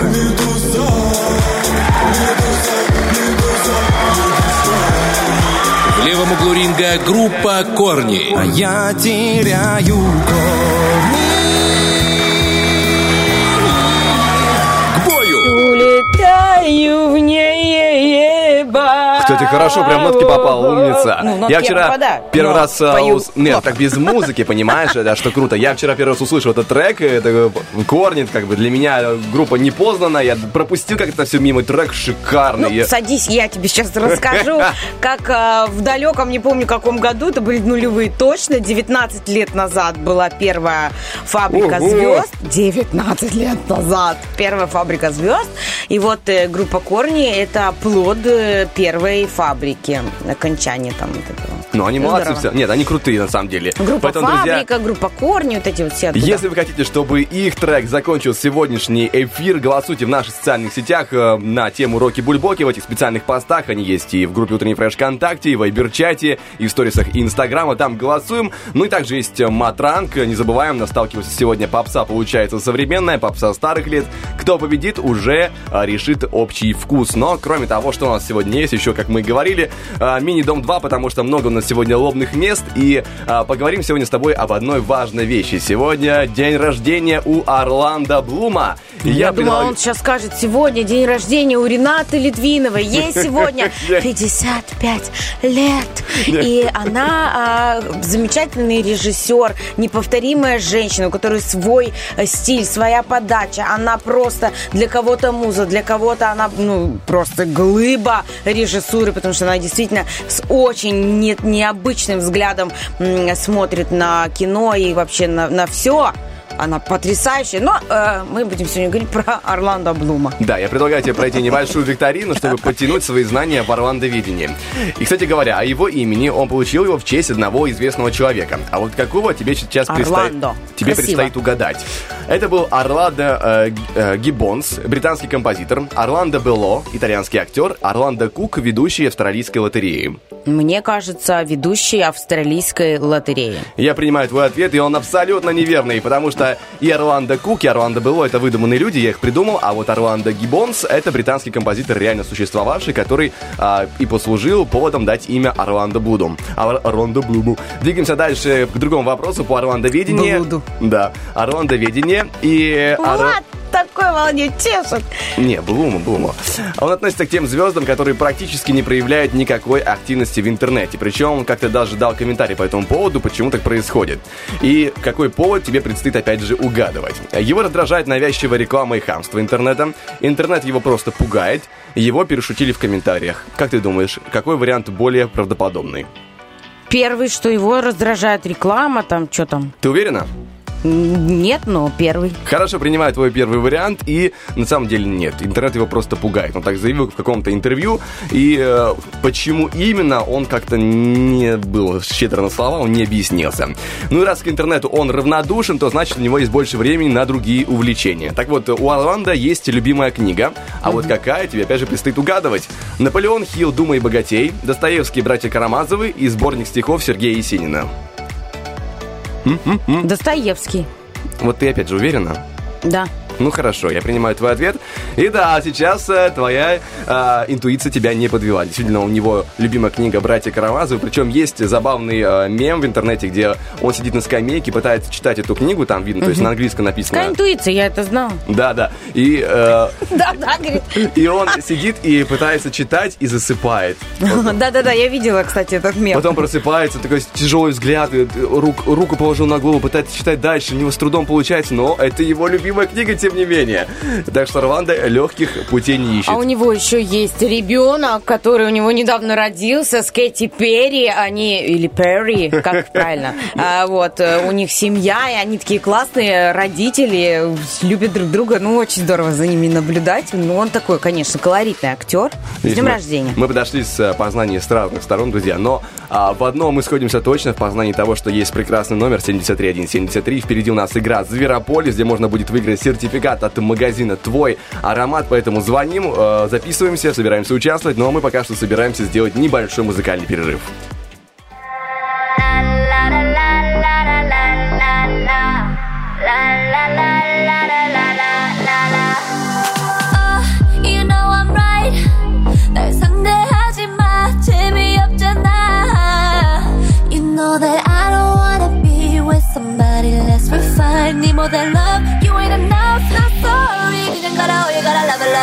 В левом углу ринга группа «Корни». А я теряю К Кстати, хорошо, прям нотки попал, умница. Ну, нотки я вчера попадаю, первый раз... а, пою ус- Нет, так без музыки, понимаешь, да, что круто. Я вчера первый раз услышал этот трек, это Корнит, как бы для меня группа непознанная, я пропустил как-то все мимо, трек шикарный. Ну, садись, я тебе сейчас расскажу, как в далеком, не помню каком году, это были нулевые точно, 19 лет назад была первая фабрика Ого! звезд. 19 лет назад первая фабрика звезд. И вот э, группа Корни это плод э, первой фабрики, окончание там вот этого. Ну, они молодцы Здорово. все. Нет, они крутые на самом деле. Группа Поэтому, друзья, Фабрика, группа Корни, вот эти вот все оттуда. Если вы хотите, чтобы их трек закончил сегодняшний эфир, голосуйте в наших социальных сетях э, на тему Роки Бульбоки. В этих специальных постах они есть и в группе Утренний Фреш ВКонтакте, и в Вайбер-чате, и в сторисах Инстаграма. Там голосуем. Ну и также есть э, Матранг. Не забываем, нас сталкивается сегодня попса, получается современная, попса старых лет. Кто победит, уже э, решит общий вкус. Но, кроме того, что у нас сегодня есть, еще, как мы и говорили, э, мини-дом 2, потому что много у нас сегодня лобных мест. И э, поговорим сегодня с тобой об одной важной вещи. Сегодня день рождения у Орландо Блума. И Я, думала, предлагаю- он сейчас скажет, сегодня день рождения у Ренаты Литвиновой. Ей сегодня 55 лет. И она а, замечательный режиссер, неповторимая женщина, у которой свой э, стиль, своя подача. Она просто для кого-то муза, для кого-то она ну, просто глыба режиссуры, потому что она действительно с очень не- необычным взглядом смотрит на кино и вообще на, на все. Она потрясающая. Но э, мы будем сегодня говорить про Орландо Блума. Да, я предлагаю тебе пройти небольшую викторину, чтобы подтянуть свои знания в орландоведении. И, кстати говоря, о его имени он получил его в честь одного известного человека. А вот какого тебе сейчас предстоит, тебе предстоит угадать? Это был Орландо э, э, Гиббонс, британский композитор, Орландо Белло, итальянский актер, Орландо Кук, ведущий австралийской лотереи. Мне кажется, ведущий австралийской лотереи. Я принимаю твой ответ, и он абсолютно неверный, потому что и Орландо Кук, и Орландо Белло — это выдуманные люди, я их придумал, а вот Орландо Гиббонс — это британский композитор, реально существовавший, который а, и послужил поводом дать имя Орландо Блуду. Ор- Орландо Блуду. Двигаемся дальше к другому вопросу по Орландо Ведению. Блуду. Да, Орландо Ведение и... Вот такой молодец, тешит. не, Блума, Блума. Он относится к тем звездам, которые практически не проявляют никакой активности в интернете. Причем он как-то даже дал комментарий по этому поводу, почему так происходит. И какой повод тебе предстоит опять же угадывать. Его раздражает навязчивая реклама и хамство интернета. Интернет его просто пугает. Его перешутили в комментариях. Как ты думаешь, какой вариант более правдоподобный? Первый, что его раздражает реклама, там, что там? Ты уверена? Нет, но первый. Хорошо, принимаю твой первый вариант, и на самом деле нет. Интернет его просто пугает. Он так заявил в каком-то интервью, и э, почему именно он как-то не был щедр на слова, он не объяснился. Ну и раз к интернету он равнодушен, то значит у него есть больше времени на другие увлечения. Так вот, у Орландо есть любимая книга, а вот какая тебе опять же предстоит угадывать. Наполеон Хилл «Думай богатей», Достоевский «Братья Карамазовы» и сборник стихов Сергея Есенина. Достоевский. Вот ты опять же уверена? Да. Ну хорошо, я принимаю твой ответ. И да, сейчас э, твоя э, интуиция тебя не подвела. Действительно, у него любимая книга «Братья Карамазовы». Причем есть забавный э, мем в интернете, где он сидит на скамейке, пытается читать эту книгу, там видно, то есть на английском Какая написано. интуиция, я это знала. Да, да. И, э, Да-да, говорит. и он сидит и пытается читать и засыпает. Да-да-да, я видела, кстати, этот мем. Потом просыпается, такой тяжелый взгляд, э, рук- руку положил на голову, пытается читать дальше, у него с трудом получается, но это его любимая книга, тем не менее. Так что Рванда легких путей не ищет. А у него еще есть ребенок, который у него недавно родился с Кэти Перри. Они, или Перри, как правильно. А, вот, э, у них семья, и они такие классные родители, любят друг друга. Ну, очень здорово за ними наблюдать. Ну, он такой, конечно, колоритный актер. С днем рождения. Мы подошли с э, познания с разных сторон, друзья, но а, в одном мы сходимся точно, в познании того, что есть прекрасный номер 73173. Впереди у нас игра «Зверополис», где можно будет выиграть сертификат сертификат от магазина «Твой аромат», поэтому звоним, э, записываемся, собираемся участвовать, но мы пока что собираемся сделать небольшой музыкальный перерыв. Oh, that I don't wanna be with somebody less refined. Need more than love.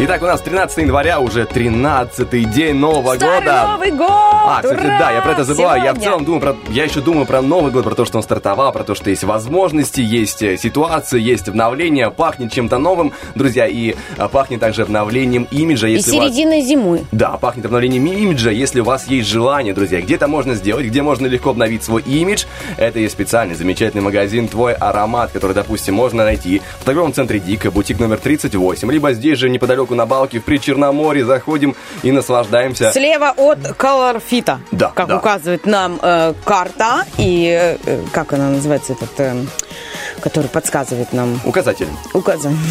Итак, у нас 13 января, уже 13 день Нового Старый года. Новый год! А, кстати, Ура! да, я про это забываю. Я в Сегодня. целом думаю про... Я еще думаю про Новый год, про то, что он стартовал, про то, что есть возможности, есть э, ситуации, есть обновление, пахнет чем-то новым, друзья, и а, пахнет также обновлением имиджа, И если вас... середина зимы. Да, пахнет обновлением имиджа, если у вас есть желание, друзья. Где это можно сделать, где можно легко обновить свой имидж. Это есть специальный замечательный магазин «Твой аромат», который, допустим, можно найти в торговом центре «Дика», бутик номер 38, либо здесь же неподалеку на Балке в Причерноморье заходим и наслаждаемся. Слева от Fit, Да, как да. указывает нам э, карта и э, как она называется этот, э, который подсказывает нам Указатель. указан.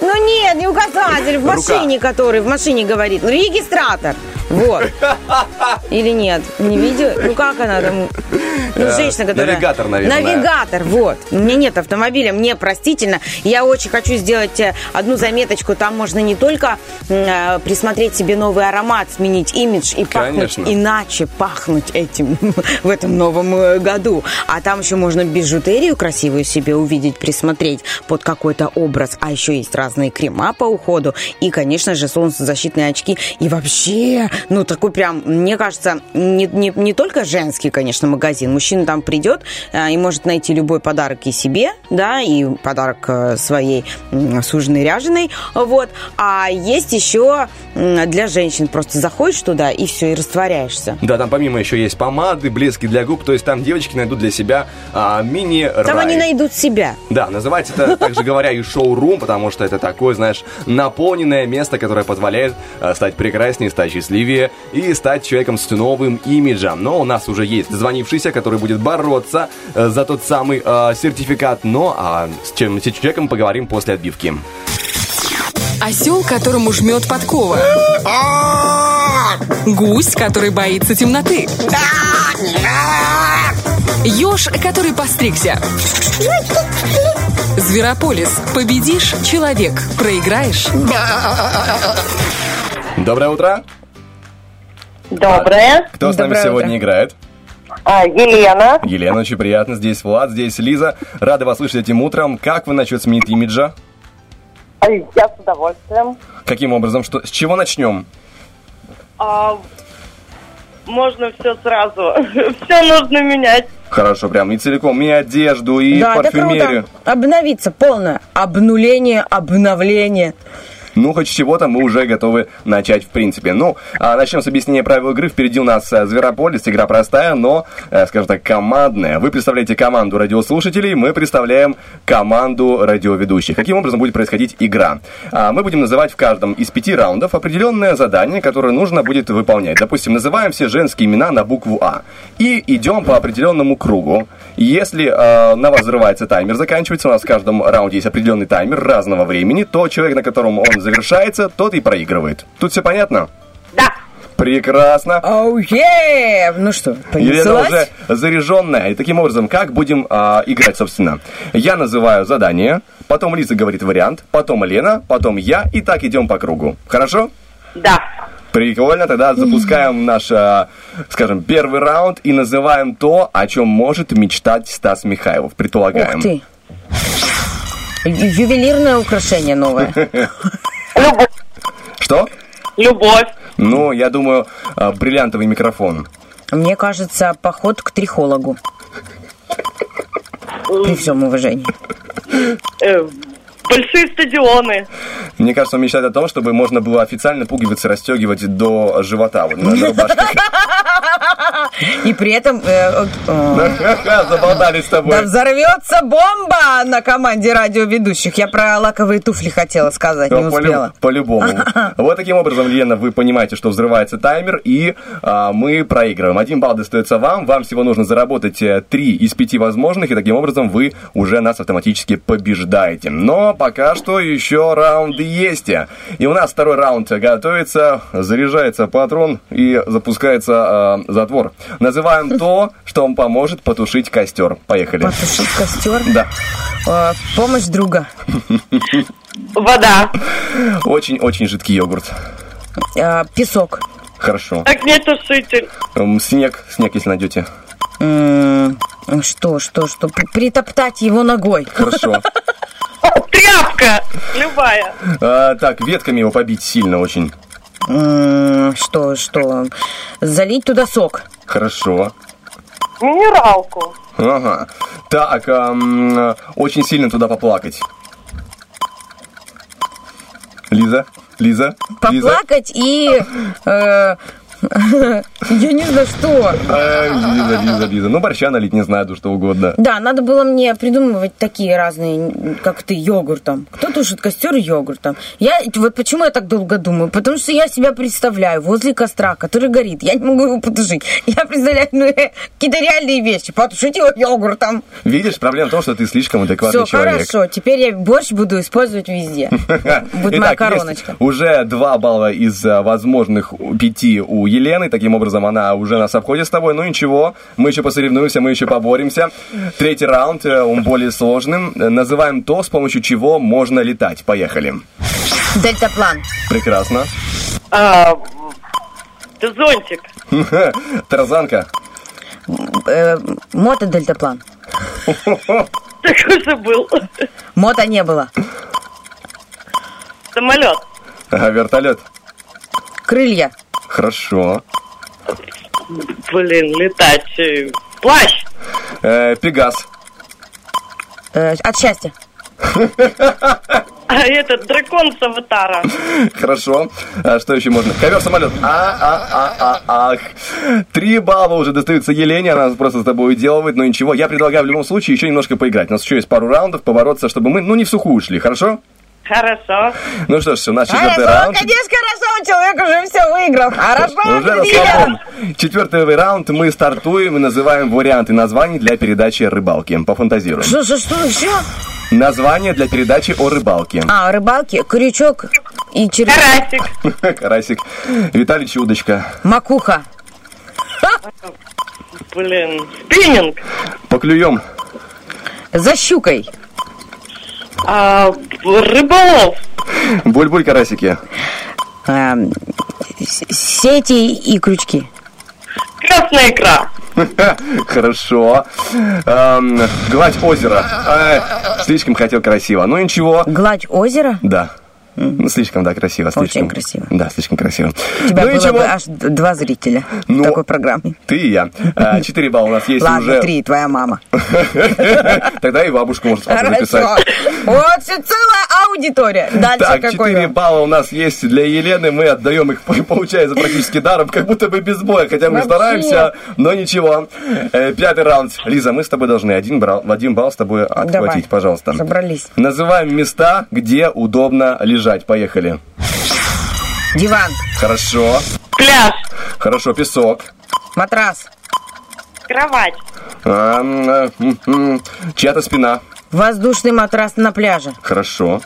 Ну нет, не указатель, в машине, который в машине говорит, регистратор. Вот. Или нет? Не видел? Ну как она там? Ну, Э, женщина, которая... навигатор, наверное. Навигатор, вот. У меня нет автомобиля, мне простительно. Я очень хочу сделать э, одну заметочку. Там можно не только э, присмотреть себе новый аромат, сменить имидж и пахнуть иначе, пахнуть этим в этом новом году. А там еще можно бижутерию красивую себе увидеть, присмотреть под какой-то образ. А еще есть разные крема по уходу. И, конечно же, солнцезащитные очки. И вообще, ну, такой прям, мне кажется, не, не, не только женский, конечно, магазин. Мужчина там придет э, и может найти любой подарок и себе, да, и подарок э, своей м, суженой ряженой. Вот. А есть еще для женщин. Просто заходишь туда и все, и растворяешься. Да, там помимо еще есть помады, блески для губ, то есть там девочки найдут для себя а, мини-рай. Там они найдут себя. Да, называется это, также говоря, и шоу-рум, потому что это такое, знаешь, наполненное место, которое позволяет э, стать прекраснее, стать счастливее и стать человеком с новым имиджем. Но у нас уже есть звонившийся, который будет бороться э, за тот самый э, сертификат. Но а с чем с человеком поговорим после отбивки. Осел, которому жмет подкова. Гусь, который боится темноты. Еж, который постригся. Зверополис. Победишь – человек. Проиграешь Доброе утро. Доброе. Кто с нами сегодня играет? А, Елена. Елена, очень приятно. Здесь Влад, здесь Лиза. Рада вас слышать этим утром. Как вы насчет сменить имиджа? А, Я с удовольствием. Каким образом? Что, с чего начнем? А, можно все сразу. Все нужно менять. Хорошо, прям и целиком, и одежду, и да, это парфюмерию. круто. Обновиться полное. Обнуление, обновление. Ну, хоть чего-то мы уже готовы начать, в принципе. Ну, а начнем с объяснения правил игры. Впереди у нас э, Зверополис. Игра простая, но, э, скажем так, командная. Вы представляете команду радиослушателей, мы представляем команду радиоведущих. Каким образом будет происходить игра? А, Мы будем называть в каждом из пяти раундов определенное задание, которое нужно будет выполнять. Допустим, называем все женские имена на букву А. И идем по определенному кругу. Если э, на вас взрывается таймер, заканчивается, у нас в каждом раунде есть определенный таймер разного времени, то человек, на котором он завершается, тот и проигрывает. Тут все понятно? Да. Прекрасно. Оу, е! Ну что, Елена понеслась? уже заряженная. И таким образом, как будем а, играть, собственно? Я называю задание, потом Лиза говорит вариант, потом Лена, потом я, и так идем по кругу. Хорошо? Да. Прикольно, тогда запускаем наш, а, скажем, первый раунд и называем то, о чем может мечтать Стас Михайлов. Предполагаем. Ух ты. Ювелирное украшение новое. Что? Любовь. Ну, я думаю, а, бриллиантовый микрофон. Мне кажется, поход к трихологу. При всем уважении. Э, большие стадионы. Мне кажется, он мечтает о том, чтобы можно было официально пуговицы расстегивать до живота, вот на, на рубашках. И при этом... э, э, Заболтались с тобой. Да взорвется бомба на команде радиоведущих. Я про лаковые туфли хотела сказать, не успела. По-любому. Вот таким образом, Лена, вы понимаете, что взрывается таймер, и а, мы проигрываем. Один балл достается вам. Вам всего нужно заработать э, три из пяти возможных, и таким образом вы уже нас автоматически побеждаете. Но пока что еще раунды есть. И у нас второй раунд готовится, заряжается патрон и запускается а, затвор. Называем то, что вам поможет потушить костер. Поехали. Потушить костер. Да. Э, Помощь друга. Вода. Очень-очень жидкий йогурт. Э, Песок. Хорошо. Огнетушитель. Снег, снег, если найдете. Что, что, что? Притоптать его ногой. Хорошо. Тряпка. Любая. А, так, ветками его побить сильно очень. М, Что, что? Залить туда сок. Хорошо. Минералку. Ага. Так, ам, очень сильно туда поплакать. Лиза? Лиза? Лиза? Поплакать и... э, Я не знаю, что. Э, Лиза, Лиза, Лиза. Ну, борща налить, не знаю, что угодно. Да, надо было мне придумывать такие разные, как ты, йогуртом. Кто тушит костер йогуртом? Я, вот почему я так долго думаю? Потому что я себя представляю возле костра, который горит. Я не могу его потушить. Я представляю ну, э, какие-то реальные вещи. Потушить его йогуртом. Видишь, проблема в том, что ты слишком адекватный Все человек. хорошо. Теперь я борщ буду использовать везде. Будет моя короночка. уже два балла из а, возможных пяти у Елены. Таким образом, она уже нас обходит с тобой. Ну ничего, мы еще посоревнуемся, мы еще поборемся. Третий раунд, э, он более сложным. Называем то, с помощью чего можно летать. Поехали. Дельтаплан. Прекрасно. А, зонтик. Тарзанка. Э, Мото-дельтаплан. Такой же был. Мото не было. Самолет. Ага, вертолет. Крылья. Хорошо. Блин, летать. э, Плащ. Э, Пегас. Э, От счастья. А этот дракон с аватара. Хорошо. А что еще можно? Ковер-самолет. А, а, а, а, ах. Три балла уже достаются Елене, она просто с тобой уделывает, но ничего. Я предлагаю в любом случае еще немножко поиграть. У нас еще есть пару раундов, побороться, чтобы мы, ну, не в сухую ушли, хорошо? Хорошо. Ну что ж, у нас четвертый Хорошо, раунд. конечно, хорошо, человек уже все выиграл. Хорошо, Уже друзья. расслаблен. Четвертый раунд. Мы стартуем и называем варианты названий для передачи рыбалки. Пофантазируем. Что, что, что, что? Название для передачи о рыбалке. А, рыбалки, крючок и червяк. Карасик. Карасик. Виталий Чудочка. Макуха. Блин. Спиннинг. Поклюем. За щукой. А, рыболов. Буль-буль карасики. Эм, с- сети и крючки. Красная икра. Хорошо. Эм, гладь озера. Э, слишком хотел красиво. Ну ничего. Гладь озера. Да. Ну, слишком, да, красиво. Слишком. красиво. Да, слишком красиво. У тебя ну было ничего. бы аж два зрителя Ну, в такой программе. Ты и я. А, Четыре балла у нас есть Ладно, уже. три, твоя мама. Тогда и бабушка может с папой Хорошо. записать. Вот все целая аудитория. Дальше Так, какой? 4 балла у нас есть для Елены. Мы отдаем их, получается, практически даром, как будто бы без боя. Хотя мы стараемся, но ничего. Э, Пятый раунд. Лиза, мы с тобой должны один, брал, один балл с тобой отхватить, пожалуйста. Собрались. Называем места, где удобно лежать. Поехали. Диван, Хорошо. Пляж. Хорошо, песок. матрас, Кровать. А, м, э, м, м, Чья-то спина. воздушный матрас на пляже. Хорошо.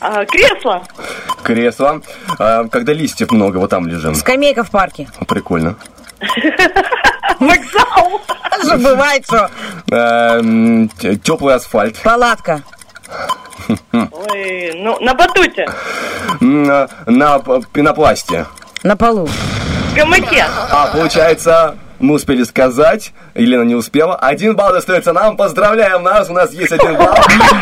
А, кресло. Кресло. А, Когда листьев много, вот там лежим. Скамейка в парке. Прикольно. Вокзал. Что бывает, что? Теплый асфальт. Палатка. Ой, ну, на батуте. На, на пенопласте. На полу. В гамаке. А, получается, мы успели сказать, Елена не успела. Один балл достается нам. Поздравляем нас, у нас есть один балл.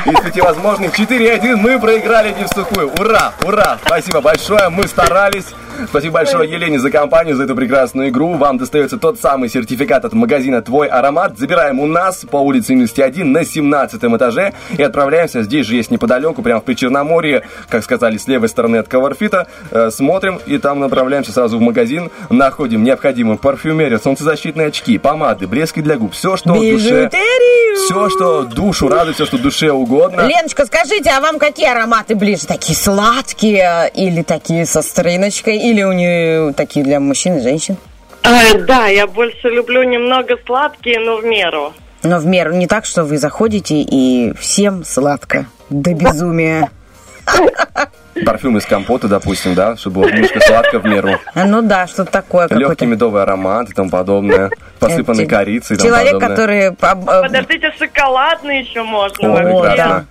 Из пяти возможных 4-1 мы проиграли не в сухую. Ура, ура, спасибо большое, мы старались. Спасибо большое Елене за компанию, за эту прекрасную игру. Вам достается тот самый сертификат от магазина «Твой аромат». Забираем у нас по улице 71 на 17 этаже и отправляемся. Здесь же есть неподалеку, прямо в Причерноморье, как сказали, с левой стороны от Coverfit. Э, Смотрим и там направляемся сразу в магазин. Находим необходимую парфюмерию, солнцезащитные очки, помады, блески для губ. Все, что душе... Все, что душу радует, все, что душе угодно. Леночка, скажите, а вам какие ароматы ближе? Такие сладкие или такие со стриночкой? Или у нее такие для мужчин и женщин? А, да, я больше люблю немного сладкие, но в меру. Но в меру не так, что вы заходите и всем сладко. До безумия. Парфюм из компота, допустим, да, чтобы было немножко сладко в меру. А, Ну да, что-то такое Легкий медовый аромат и тому подобное. Посыпанный Э, корицей и тому Человек, подобное. который... об- об- Подождите, шоколадный еще можно. О, вообще. прекрасно.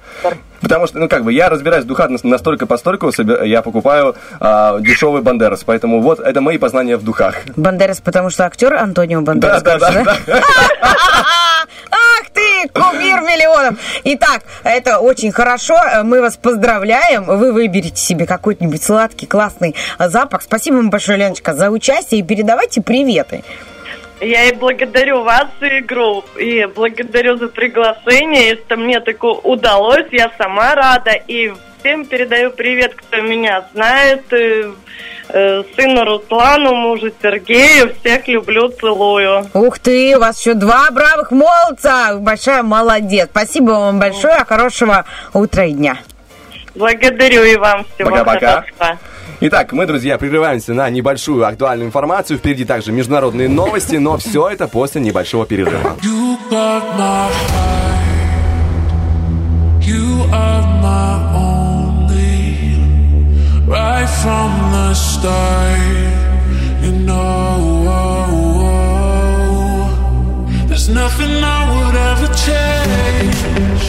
Потому что, ну как бы, я разбираюсь в духах нас- настолько постольку, я покупаю а, дешевый бандерас, поэтому вот это мои познания в духах. Бандерас, потому что актер Антонио Бандерас. Да, да, да, кумир миллионов! Итак, это очень хорошо. Мы вас поздравляем. Вы выберете себе какой-нибудь сладкий, классный запах. Спасибо вам большое, Леночка, за участие. И передавайте приветы. Я и благодарю вас за игру, и благодарю за приглашение, если мне такое удалось, я сама рада, и всем передаю привет, кто меня знает, сыну Руслану, мужу Сергею, всех люблю, целую. Ух ты, у вас еще два бравых молодца. Большая молодец. Спасибо вам большое. Хорошего утра и дня. Благодарю и вам всего Пока-пока. хорошего. Итак, мы, друзья, прерываемся на небольшую актуальную информацию. Впереди также международные новости, но все это после небольшого перерыва. You got my heart. You are my only. Right from the start. You know. There's nothing I would ever change.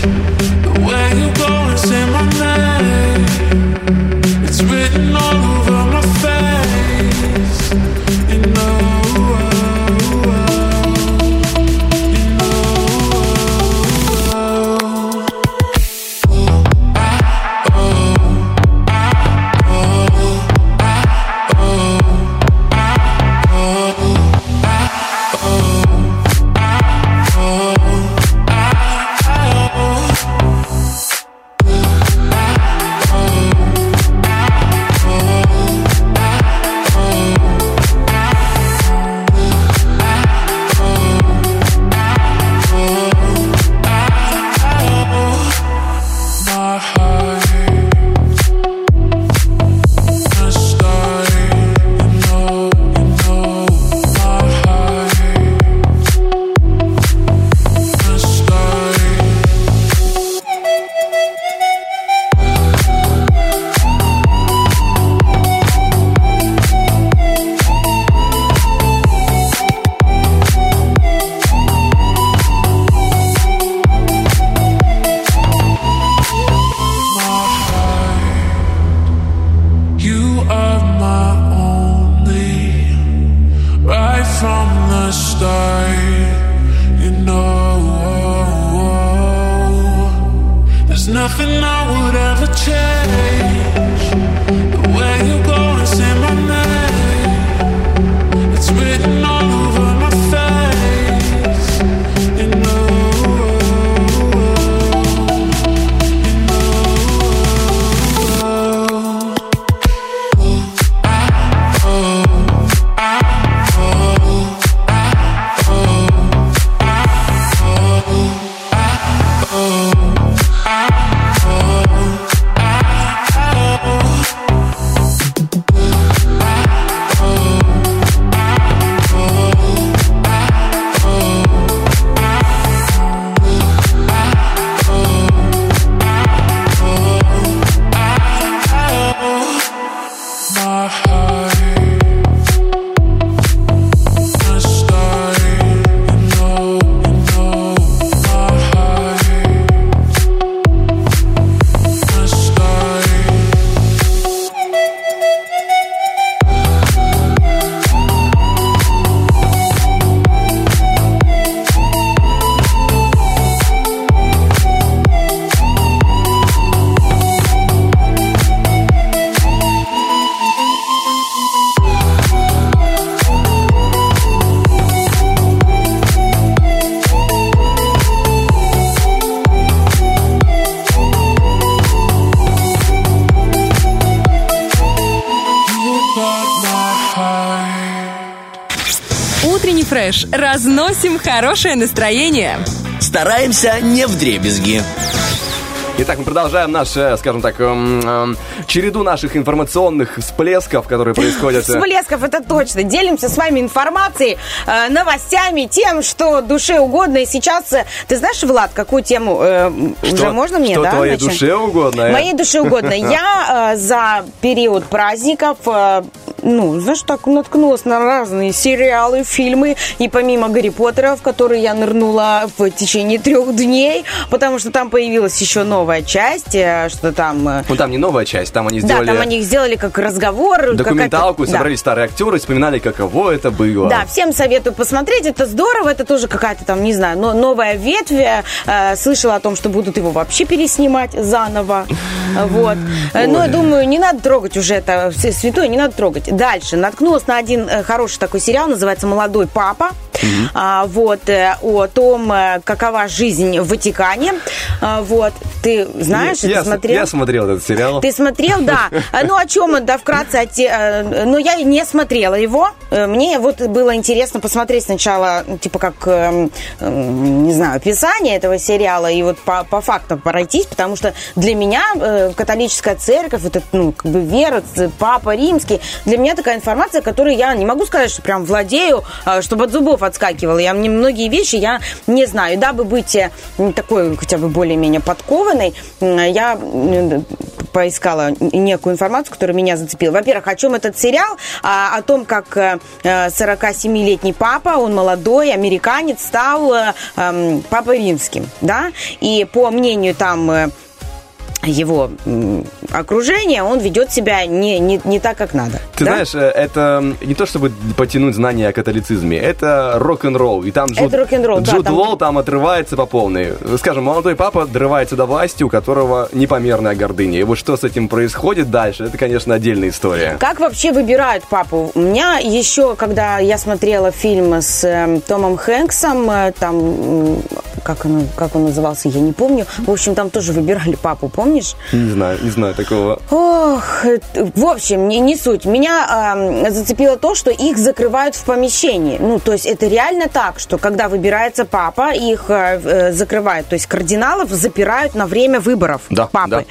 The way you go and say my name. It's written all over Разносим хорошее настроение. Стараемся не вдребезги. Итак, мы продолжаем наш, э, скажем так, эм, эм, череду наших информационных всплесков, которые происходят. э, Всплесков, это точно. Делимся с вами информацией, э, новостями, тем, что душе угодно. И сейчас, э, ты знаешь, Влад, какую тему э, уже Что- можно мне, что да? твоей начать? душе угодно, э? Моей душе угодно. Я э, за период праздников, э, ну, знаешь, так наткнулась на разные сериалы, фильмы. И помимо Гарри Поттера, в который я нырнула в течение трех дней, потому что там появилась еще новая часть, э, что там... э, Ну, там не новая часть, там они Да, сделали там они сделали как разговор. документалку, какая-то- да. собрались старые актеры, вспоминали, каково это было. Да, всем советую посмотреть, это здорово, это тоже какая-то там, не знаю, но новая ветвь. Э, слышала о том, что будут его вообще переснимать заново. Вот. Но я думаю, не надо трогать уже это святое, не надо трогать. Дальше. Наткнулась на один э, хороший такой сериал, называется «Молодой папа». А, вот, э, о том, э, какова жизнь в Ватикане. А, вот. Ты знаешь, я, я, смотрел? я смотрел этот сериал. Ты смотрел, да. А, Ну, о чем он, да, вкратце. о те- Но я не смотрела его. Мне вот было интересно посмотреть сначала, ну, типа, как, эм, эм, не знаю, описание этого сериала и вот по, по фактам пройтись, потому что для меня католическая церковь, это, ну, как бы вера, папа римский, для меня такая информация, которой я не могу сказать, что прям владею, э, чтобы от зубов отскакивала. Я мне многие вещи я не знаю. Дабы быть э, такой хотя бы более-менее подкованной, я поискала некую информацию, которая меня зацепила. Во-первых, о чем этот сериал? А, о том, как э, э, 47-летний папа, он молодой, американец, стал э, эм, папой римским, да? И по мнению там э, его м, окружения, он ведет себя не, не, не так, как надо. Ты да? знаешь, э, это не то чтобы потянуть знания о католицизме, это рок-н-ролл. И там Джуд, Это рок-н-ролл, да, Джуд там- Лоу там отрывается по полной. Скажем, молодой папа дрывается до власти, у которого непомерная гордыня. И вот что с этим происходит дальше, это, конечно, отдельная история. Как вообще выбирают папу? У меня еще, когда я смотрела фильм с эм, Томом Хэнксом, э, там, м, как он, как он назывался, я не помню. В общем, там тоже выбирали папу, помнишь? Не знаю, не знаю такого. Ох, э, в общем, не, не суть. Меня эм, зацепило то, что их закрывают в помещении. Ну, то есть это реально так, что когда выбирается папа, их э, э, закрывают. То есть кардиналов запирают на время выборов Да, папы. да.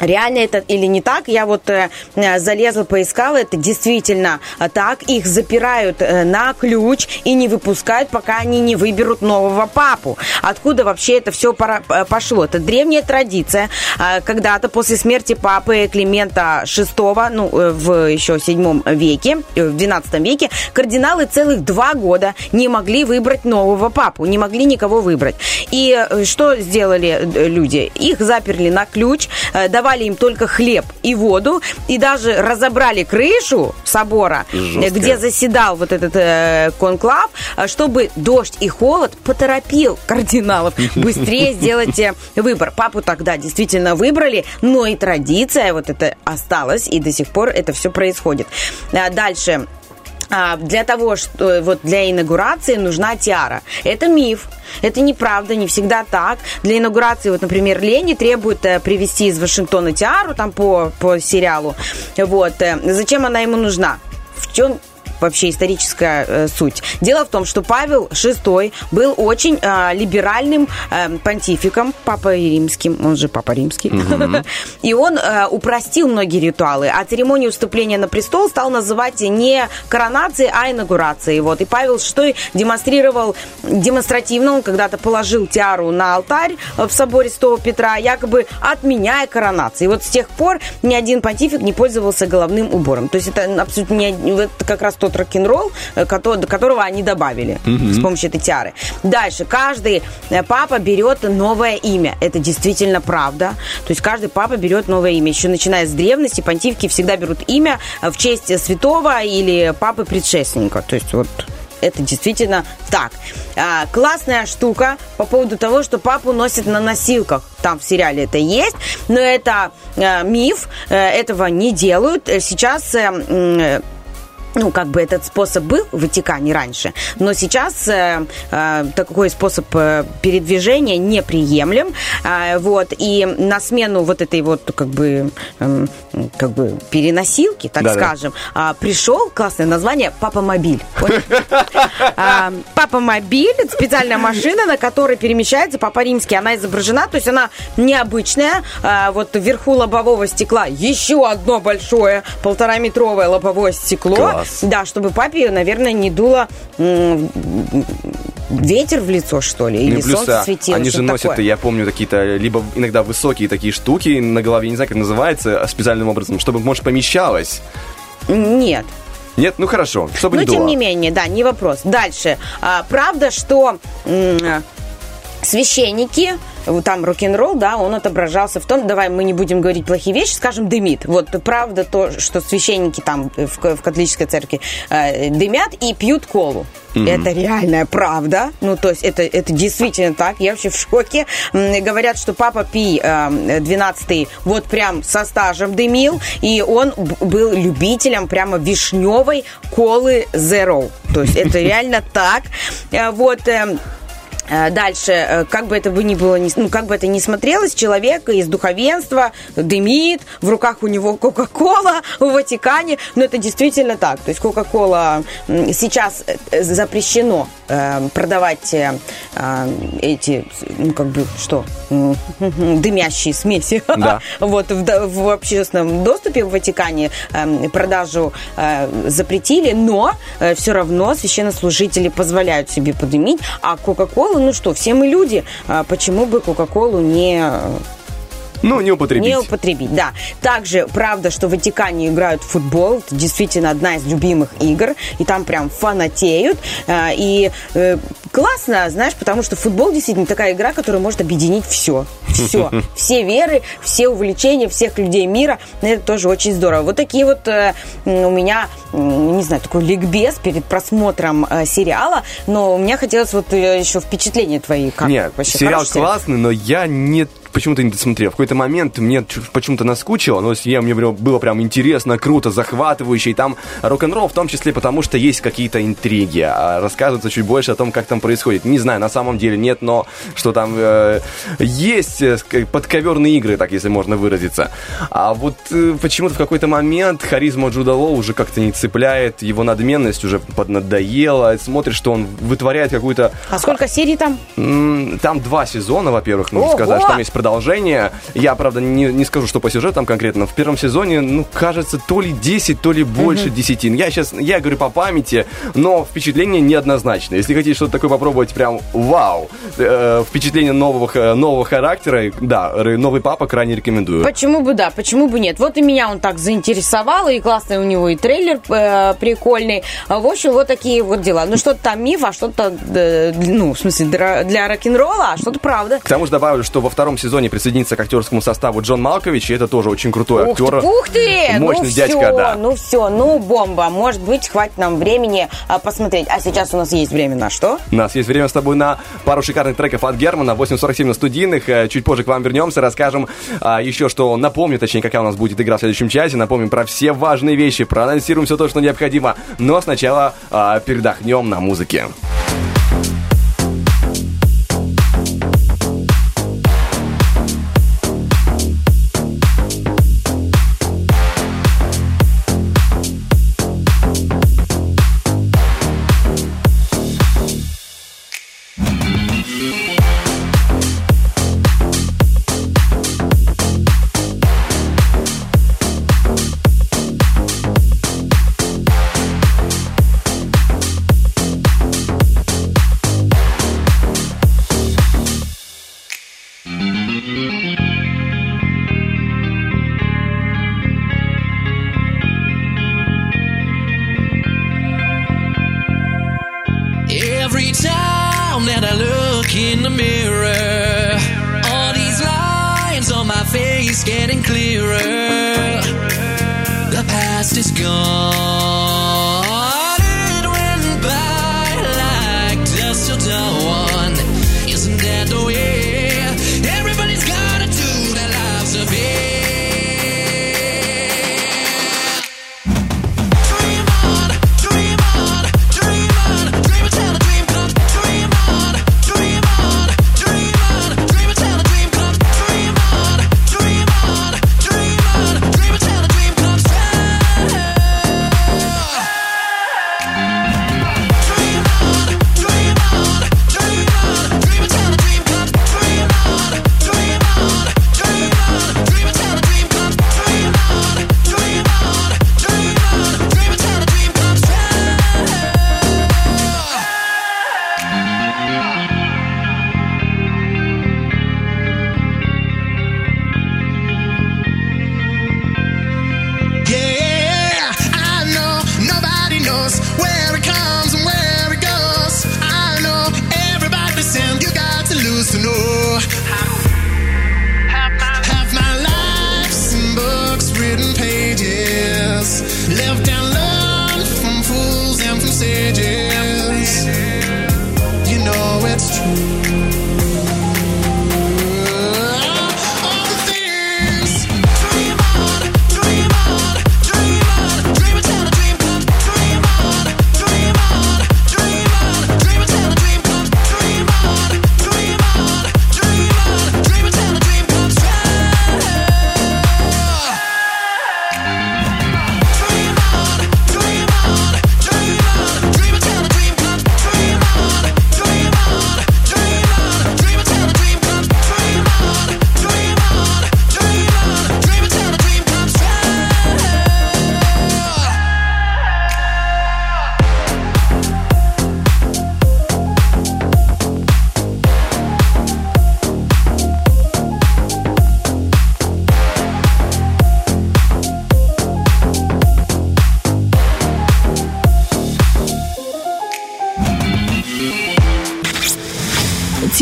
Реально это или не так? Я вот э, э, залезла, поискала, это действительно э, так. Их запирают э, на ключ и не выпускают, пока они не выберут нового папу. Откуда вообще это все пошло? Это древняя традиция. Э, Когда-то после смерти папы Климента VI, ну, э, в еще 7 веке, э, в 12 веке, кардиналы целых два года не могли выбрать нового папу, не могли никого выбрать. И э, что сделали э, люди? Их заперли на ключ, э, давали давали им только хлеб и воду, и даже разобрали крышу собора, Жестко. э, где заседал вот этот э, конклав, э, чтобы дождь и холод поторопил кардиналов быстрее сделать э, выбор. Папу тогда действительно выбрали, но и традиция вот это осталась, и до сих пор это все происходит. Дальше. А, Для того, что вот для инаугурации нужна тиара. Это миф. Это неправда, не всегда так. Для инаугурации, вот, например, Лени требует э, привезти из Вашингтона тиару там по, по сериалу. Вот. э, Зачем она ему нужна? В чем вообще историческая э, суть. Дело в том, что Павел VI был очень э, либеральным э, понтификом, папой римским, он же папа римский, и он э, упростил многие ритуалы, а церемонию вступления на престол стал называть не коронацией, а инаугурацией. Вот. И Павел VI демонстрировал демонстративно, он когда-то положил тиару на алтарь в соборе Святого Петра, якобы отменяя коронации. И вот с тех пор ни один понтифик не пользовался головным убором. То есть это абсолютно не, это как раз тот рок-н-ролл, э, кото- до которого они добавили Мгм. с помощью этой тиары. Дальше. Каждый э, папа берет новое имя. Это действительно правда. То есть каждый папа берет новое имя. Еще начиная с древности, понтифики всегда берут имя э, в честь святого или папы-предшественника. То есть вот это действительно так. А, классная штука по поводу того, что папу носят на носилках. Там в сериале это есть, но это э, миф, э, этого не делают. Э, Сейчас э, м, ну, как бы этот способ был в Ватикане раньше, но сейчас э, э, такой способ э, передвижения неприемлем, Э, вот, и на смену вот этой вот, как бы, эм, как бы переносилки, так Да-да. скажем, а, пришел, классное название, Папа-мобиль. Понял? А, Папа-мобиль, это специальная машина, на которой перемещается Папа Римский. Она изображена, то есть она необычная. А, Вот вверху лобового стекла еще одно большое полтораметровое лобовое стекло. Класс. Да, чтобы папе, наверное, не дуло ветер в лицо, что ли, Ну или плюс, солнце а, светило. Они же носят, такое. я помню, какие-то либо иногда высокие такие штуки на голове, не знаю, как называется, а специальным образом, чтобы, может, помещалось. Нет. Нет, ну хорошо, чтобы Но не тем дуло. не менее, да, не вопрос. Дальше. А, правда, что священники, там рок-н-ролл, да, он отображался в том, давай мы не будем говорить плохие вещи, скажем, дымит. Вот правда то, что священники там в, в католической церкви э, дымят и пьют колу. Мгм. Это реальная правда. Ну, то есть это, это действительно так. Я вообще в шоке. Говорят, что папа Пий э, 12 вот прям со стажем дымил, и он был любителем прямо вишневой колы Zero. То есть это реально так. Э, Вот... эм, Э, Дальше, э, как бы это бы ни было, ну, как бы это ни смотрелось, человек из духовенства дымит, в руках у него Кока-Кола в Ватикане, но это действительно так. То есть Кока-Кола сейчас э, запрещено продавать эти, ну, как бы, что, дымящие смеси. Да. Вот в, в общественном доступе в Ватикане э, продажу запретили, но все равно священнослужители позволяют себе подымить, а Кока-Колу, ну что, все мы люди, а почему бы Кока-Колу не Ну, не употребить. не употребить, да. Также правда, что в Ватикане играют в футбол. Это действительно одна из любимых игр. И там прям фанатеют. А, И э, классно, знаешь, потому что футбол действительно такая игра, которая может объединить все. Все. Все веры, все увлечения всех людей мира. Это тоже очень здорово. Вот такие вот э, у меня, не знаю, такой ликбез перед просмотром э, сериала. Но у меня хотелось вот еще впечатления твои. Как Нет, вообще? сериал? классный, но я не почему-то не досмотрел. В какой-то момент мне почему-то наскучило, но я, мне было прям интересно, круто, захватывающе. И там рок-н-ролл в том числе потому, что есть какие-то интриги. а Рассказывается чуть больше о том, как там происходит. Не знаю, на самом деле нет, но что там э, есть э, подковерные игры, так если можно выразиться. А вот э, почему-то в какой-то момент харизма Джуда Лоу уже как-то не цепляет, его надменность уже поднадоела. Смотришь, что он вытворяет какую-то А сколько серий там? Там два сезона, во-первых, нужно Ого! сказать, что там есть продолжение. Я, правда, не, не скажу, что по сюжету там конкретно. В первом сезоне, ну, кажется, то ли 10, то ли больше Мгм. 10. Я сейчас, я говорю по памяти, но впечатление неоднозначно. Если хотите что-то такое попробовать, прям вау, э, впечатление нового, х- нового характера, да, новый папа крайне рекомендую. Почему бы да, почему бы нет? Вот и меня он так заинтересовал, и классный у него и трейлер э, прикольный. А, В общем, вот такие вот дела. Ну, что-то там миф, а что-то, э, ну, в смысле, для рок-н-ролла, а что-то правда. К тому же добавлю, что во втором сезоне сезоне присоединится к актерскому составу Джон Малкович, и это тоже очень крутой Ух ты, актер. ух ты! Мощный ну дядька, все, да. ну все, ну бомба. Может быть, хватит нам времени а, посмотреть. А сейчас у нас есть время на что? У нас есть время с тобой на пару шикарных треков от Германа, 8.47 на студийных. Э, Чуть позже к вам вернемся, расскажем а, еще, что напомню, точнее, какая у нас будет игра в следующем часе. Напомним про все важные вещи, проанонсируем все то, что необходимо. Но сначала а, передохнем на музыке.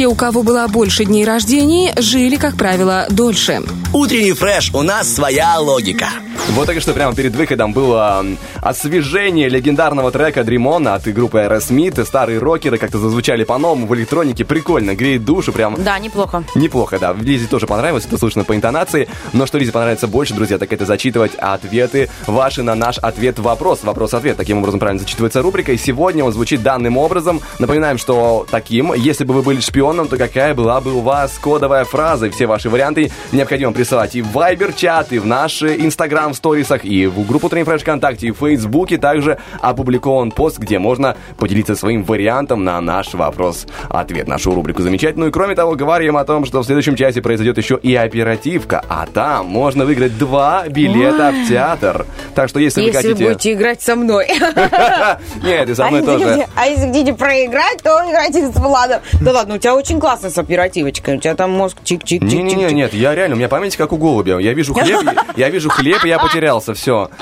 Те, у кого было больше дней рождений, жили, как правило, дольше. Утренний фреш, у нас своя логика. Вот только что прямо перед выходом было освежение легендарного трека Dream On от группы Aerosmith. Старые рокеры как-то зазвучали по-новому в электронике. Прикольно, греет душу, прям Да, неплохо. Неплохо, да. Лизе тоже понравилось, это слышно по интонации. Но что Лизе понравится больше, друзья, так это зачитывать ответы ваши на наш ответ-вопрос. Вопрос-ответ. Таким образом правильно зачитывается рубрика. И сегодня он звучит данным образом. Напоминаем, что таким, если бы вы были шпионом, то какая была бы у вас кодовая фраза? И все ваши варианты необходимо присылать и в Viber-чат, и в наш Инстаграм в сторисах, и в группу Утренний Фреш ВКонтакте, и в Фейсбуке. Также опубликован пост, где можно поделиться своим вариантом на наш вопрос-ответ, нашу рубрику замечательную. Кроме того, говорим о том, что в следующем часе произойдет еще и оперативка, а там можно выиграть два билета в театр. Так что если, вы Если вы хотите... будете играть со мной. Нет, и со А мной если тоже. А если хотите проиграть, то играйте с Владом. Да ладно, у тебя очень классно с оперативочкой. У тебя там мозг чик-чик-чик-чик. Не-не-не, нет, я реально, у меня память как у голубя. Я вижу хлеб, я вижу хлеб, и я потерялся, все.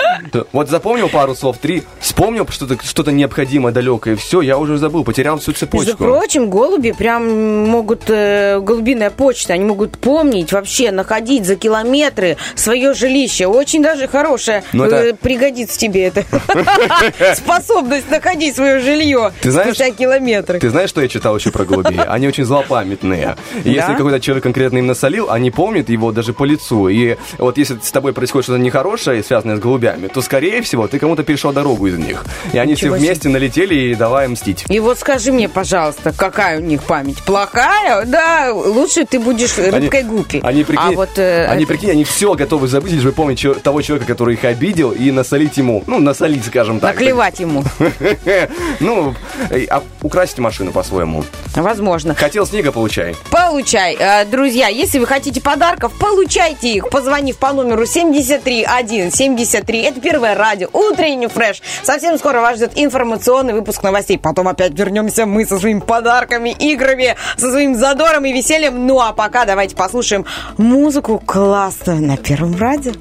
Вот запомнил пару слов, три, вспомнил что-то что необходимое, далекое, все, я уже забыл, потерял всю Между цепочку. прочим, голуби прям могут, э, голубиная почта, они могут помнить вообще, находить за километры свое жилище. Очень даже хорошая, Ну, это- э, пригодится тебе это. Способность находить свое жилье Ты знаешь- спустя километры. Ты знаешь, что я читал еще про голубей? Они очень злопамятные. Если какой-то человек конкретно им насолил, они помнят его даже по лицу. И вот если с тобой происходит что-то нехорошее, связанное с голубями, то, скорее всего, ты кому-то перешел дорогу из них. И они все Ничего себе. вместе налетели и давай мстить. И вот скажи мне, пожалуйста, какая у них память? Плохая? Да, лучше ты будешь рыбкой гупи. Они, прикинь, а вот э, они, прикинь, они все готовы забыть, лишь бы помнить того человека, который их обидел, и насолить ему. Ну, насолить, скажем так. наклевать ему. Ну, э, а украсить машину по-своему. Возможно. Хотел снега, получай. Получай. Э, Друзья, если вы хотите подарков, получайте их, позвонив по номеру 73173. Это первое радио, утренний фреш. Совсем скоро вас ждет информационный выпуск новостей. Потом опять вернемся мы со своими подарками, играми, со своим задором и весельем. Ну а пока давайте послушаем музыку классную на первом радио.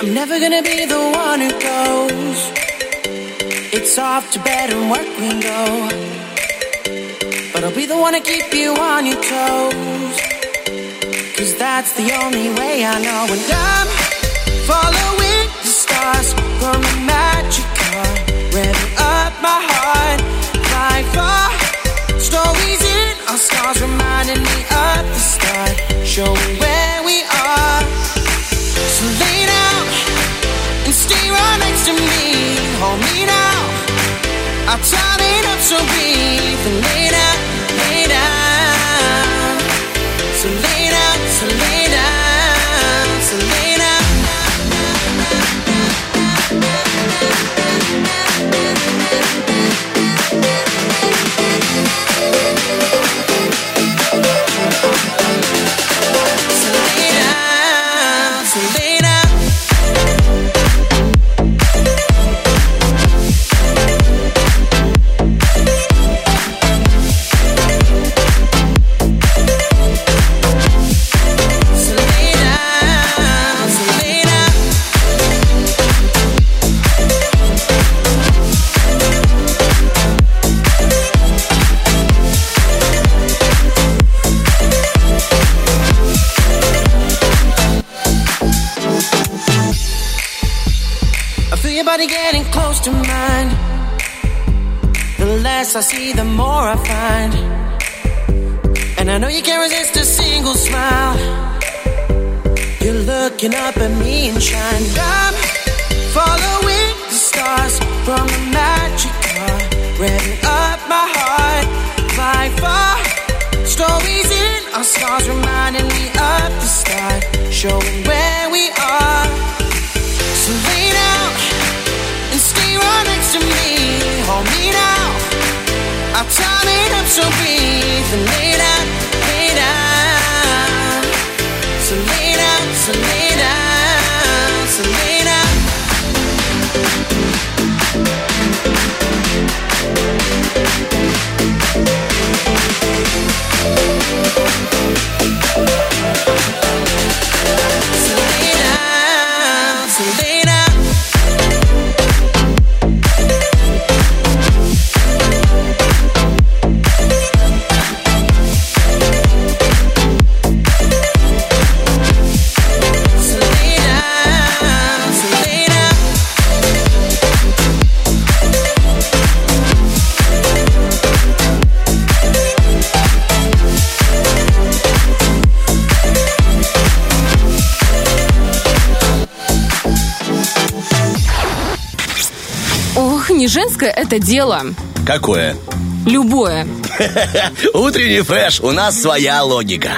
I'm never gonna be the one who goes. It's off to bed and work we go. But I'll be the one to keep you on your toes. Cause that's the only way I know. And I'm following stars from a magic car. Revving up my heart. Fly far. Stories in our scars reminding me of the start. Showing where we are. So lay down and stay right next to me. Hold me now. I'll tie it up so breathe and lay down, lay down. So lay down, so lay down, so lay down. Thank body getting close to mine. The less I see, the more I find. And I know you can't resist a single smile. You're looking up at me and shine. I'm following the stars from a magic car. Revving up my heart. Fly far. Stories in our scars reminding me of the start. Showing where we are. for me now. I'll turn it up to lay down, lay down. So later, so later, so later. Не женское это дело. Какое? Любое. Утренний фреш, у нас своя логика.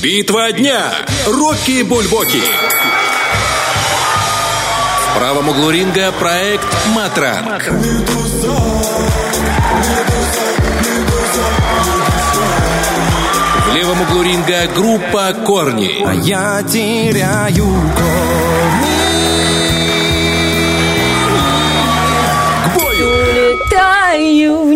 Битва дня. Рокки Бульбоки. В правом углу ринга проект «Матранг». В левом углу ринга группа «Корни». А я теряю Летаю в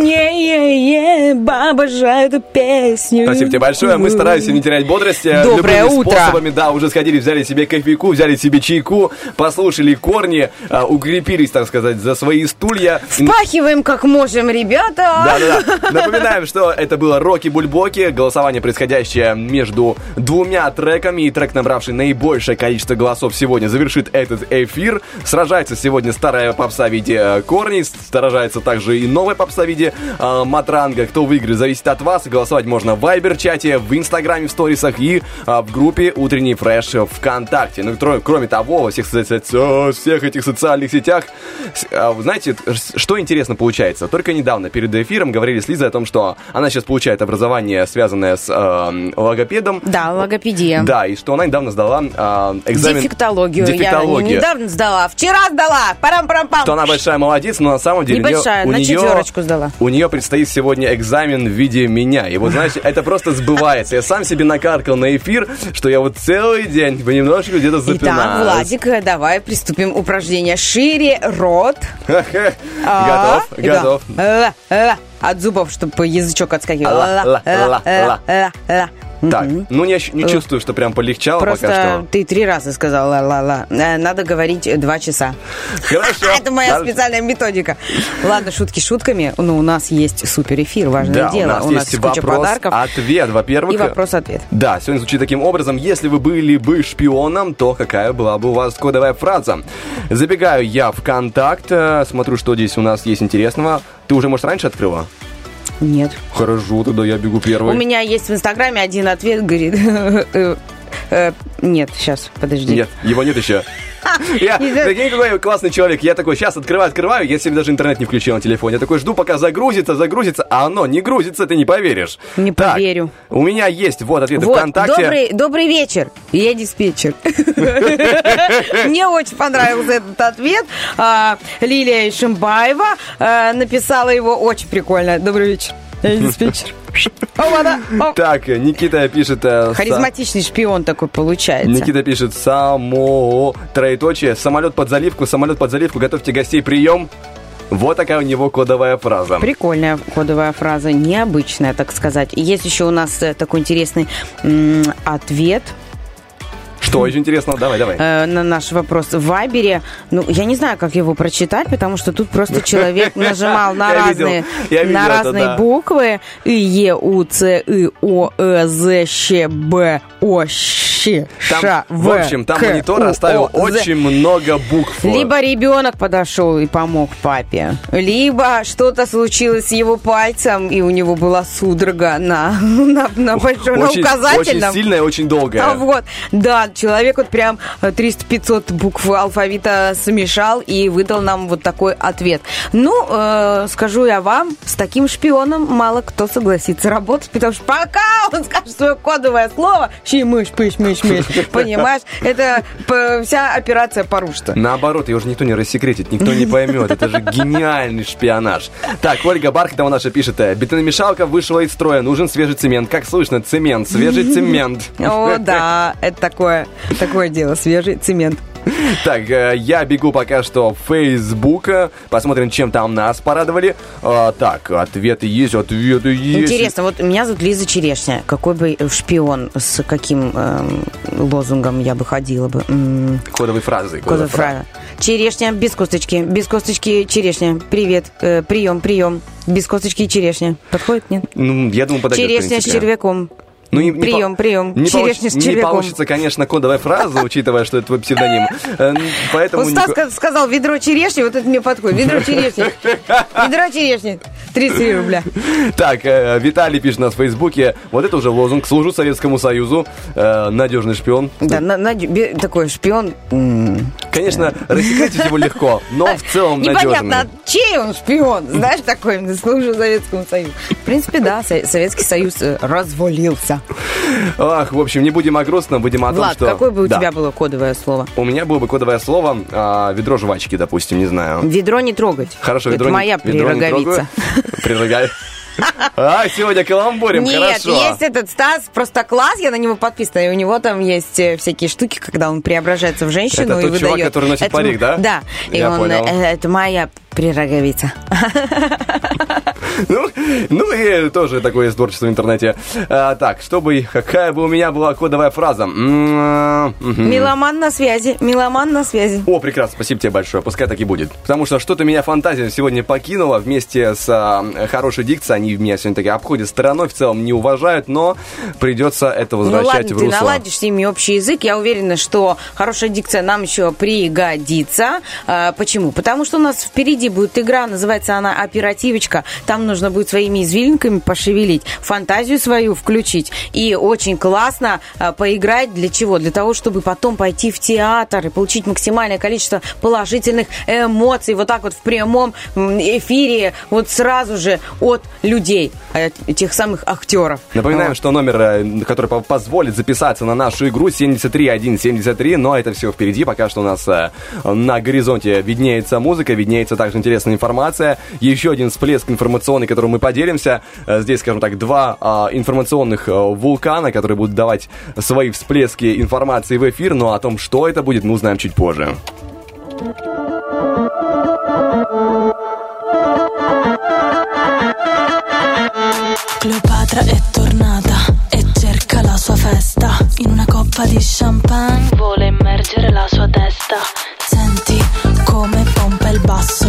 небе обожаю эту песню. Спасибо тебе большое. Мы стараемся не терять бодрость. э, Доброе любыми утро. способами, да, уже сходили, взяли себе кофейку, взяли себе чайку, послушали корни, а, укрепились, так сказать, за свои стулья. Впахиваем как можем, ребята. Да-да-да. Напоминаем, что это было Роки Бульбоки. Голосование, происходящее между двумя треками. И трек, набравший наибольшее количество голосов сегодня, завершит этот эфир. Сражается сегодня старая попса в виде э, корней. Сражается также и новая попса в виде э, матранга. Кто выиграет, зависит от вас. Голосовать можно в Вайбер-чате, в Инстаграме, в сторисах и а, в группе «Утренний фреш» ВКонтакте. Ну, тро- кроме того, во всех, со- всех этих социальных сетях, а, вы знаете, что интересно получается? Только недавно перед эфиром говорили с Лизой о том, что она сейчас получает образование, связанное с э, логопедом. Да, логопедия. Да, и что она недавно сдала э, экзамен... Дефектологию. Я Дефектологию. недавно сдала. Вчера сдала. Парам-парам-пам. Что она большая молодец, но на самом деле... Небольшая, у на неё- четверочку сдала. У нее предстоит сегодня экзамен в виде меня. И вот, знаете, это просто сбывается. Я сам себе накаркал на эфир, что я вот целый день понемножку где-то Итак, запинаюсь. Владик, э, давай приступим упражнение. Шире рот. А, Готов, да. готов. От зубов, чтобы язычок отскакивал. Ла, ла, ла, ла. ла, ла. Так, ну ощ- не чувствую, что прям полегчало пока Просто что. ты три раза сказал ла-ла-ла. Э, Надо говорить э, два часа. Хорошо. Это моя Хорошо. специальная методика. Ладно, шутки шутками, но у нас есть супер эфир, важное Да, дело. у нас есть куча вопрос, подарков. ответ, во-первых. И вопрос-ответ. Да, сегодня звучит таким образом. Если вы были бы шпионом, то какая была бы у вас кодовая фраза? Забегаю я в контакт, э, смотрю, что здесь у нас есть интересного. Ты уже, может, раньше открыла? Нет. Хорошо, тогда я бегу У первый. меня есть в Инстаграме один ответ, говорит... э, э, Нет, сейчас, подожди. Нет, его нет еще. Я, прикинь, какой классный человек. Я такой, сейчас открываю, открываю, я себе даже интернет не включил на телефоне. Я такой, жду, пока загрузится, загрузится, а оно не грузится, ты не поверишь. Не Так, поверю. У меня есть вот ответы Вот, ВКонтакте. добрый, добрый вечер. Я диспетчер. Мне очень понравился этот ответ. А, Лилия Ишимбаева а, написала его очень прикольно. Добрый вечер. Я диспетчер. О, да. О. Так, Никита пишет... э, са- Харизматичный шпион такой получается. Никита пишет само троеточие, самолет под заливку, самолет под заливку, готовьте гостей, прием. Вот такая у него кодовая фраза. Прикольная кодовая фраза, необычная, так сказать. Есть еще у нас э, такой интересный м, ответ Что очень интересно? Давай, давай. э, на наш вопрос в Вайбере. Ну, я не знаю, как его прочитать, потому что тут просто человек нажимал на разные, на разные буквы. И, Е, У, Ц, И, О, Э, З, Щ, Б, О, Щ, Ш, в В, общем, там монитор оставил очень много букв. Либо ребенок подошел и помог папе, либо что-то случилось с его пальцем, и у него была судорога на, на, на большом, указательном. очень сильная, очень долгая. А вот, да, человек вот прям э, 300-500 букв алфавита смешал и выдал нам вот такой ответ. Ну, э, скажу я вам, с таким шпионом мало кто согласится работать, потому что пока он скажет свое кодовое слово, щи, мышь, пыщ, мышь, понимаешь, это вся операция порушена. Наоборот, ее уже никто не рассекретит, никто не поймет. Это же гениальный шпионаж. Так, Ольга Бархатова наша пишет. э, Бетономешалка вышла из строя, нужен свежий цемент. Как слышно, цемент, свежий цемент. О, да, это такое, такое дело, свежий цемент. Так, э, я бегу пока что в Facebook. Посмотрим, чем там нас порадовали. А, Так, ответы есть, ответы есть. Интересно, вот меня зовут Лиза Черешня. Какой бы шпион, с каким эм, лозунгом я бы ходила бы? М, Кодовые фразы. Кодовая фраза. Черешня без косточки. Без косточки черешня. Привет. Э, прием, прием. Без косточки черешня. Подходит, нет? Ну, я думаю, подойдет, в черешня с червяком. Ну, не- не прием, по- прием. Не, черешня получ- с не червяком. получится, конечно, кодовая фраза, учитывая, что это твой псевдоним. Э, Поэтому... Вот Стас сказал ведро черешни, вот это мне подходит. Ведро черешни. Ведро черешни. 33 рубля. Так, э, Виталий пишет на Фейсбуке. Вот это уже лозунг. Служу Советскому Союзу. Э, Надежный шпион. Да, такой шпион. Конечно, рассекретить его легко, но в целом Непонятно, надежный. от чей он шпион, знаешь, такой, служу Советскому Союзу. В принципе, да, Со- Советский Союз развалился. Ах, в общем, не будем о грустном, будем о том, Влад, что... какое бы у Да. тебя было кодовое слово? У меня было бы кодовое слово а, ведро жвачки, допустим, не знаю. Ведро не трогать. Хорошо, Это ведро не- моя трогаю. Прерогаю. А, сегодня каламбурим, Нет, хорошо. есть этот Стас, просто класс, я на него подписана, и у него там есть э, всякие штуки, когда он преображается в женщину Это и тот выдает. чувак, который носит Это- парик, да? Да, и Я он, понял. э, это моя прироговица. Ну, ну и тоже такое есть творчество в интернете. А, так, чтобы, какая бы у меня была кодовая фраза? М, мгм. Меломан на связи, меломан на связи. О, прекрасно, спасибо тебе большое, пускай так и будет. Потому что что-то меня фантазия сегодня покинула вместе с а, хорошей дикцией. Они меня сегодня таки обходят стороной, в целом не уважают, но придется это Ну возвращать ладно, в ты русло. наладишь с ними общий язык. Я уверена, что хорошая дикция нам еще пригодится. А, Почему? Потому что у нас впереди будет игра, называется она «Оперативочка». Там нужно будет своими извилинками пошевелить, фантазию свою включить. И очень классно а, поиграть. Для чего? Для того, чтобы потом пойти в театр и получить максимальное количество положительных эмоций. Вот так вот в прямом эфире, вот сразу же от людей, от тех самых актеров. Напоминаем, что номер, э, который по- позволит записаться на нашу игру 73173, но это все впереди. Пока что у нас э, на горизонте виднеется музыка, виднеется также интересная информация. Еще один всплеск информационный, которым мы поделимся. Э, Здесь, скажем так, два а, информационных э, вулкана, которые будут давать свои всплески информации в эфир, но о том, что это будет, мы узнаем чуть позже. Cleopatra è tornata e cerca la sua festa. In una coppa di champagne vuole immergere la sua testa. Senti come pompa il basso,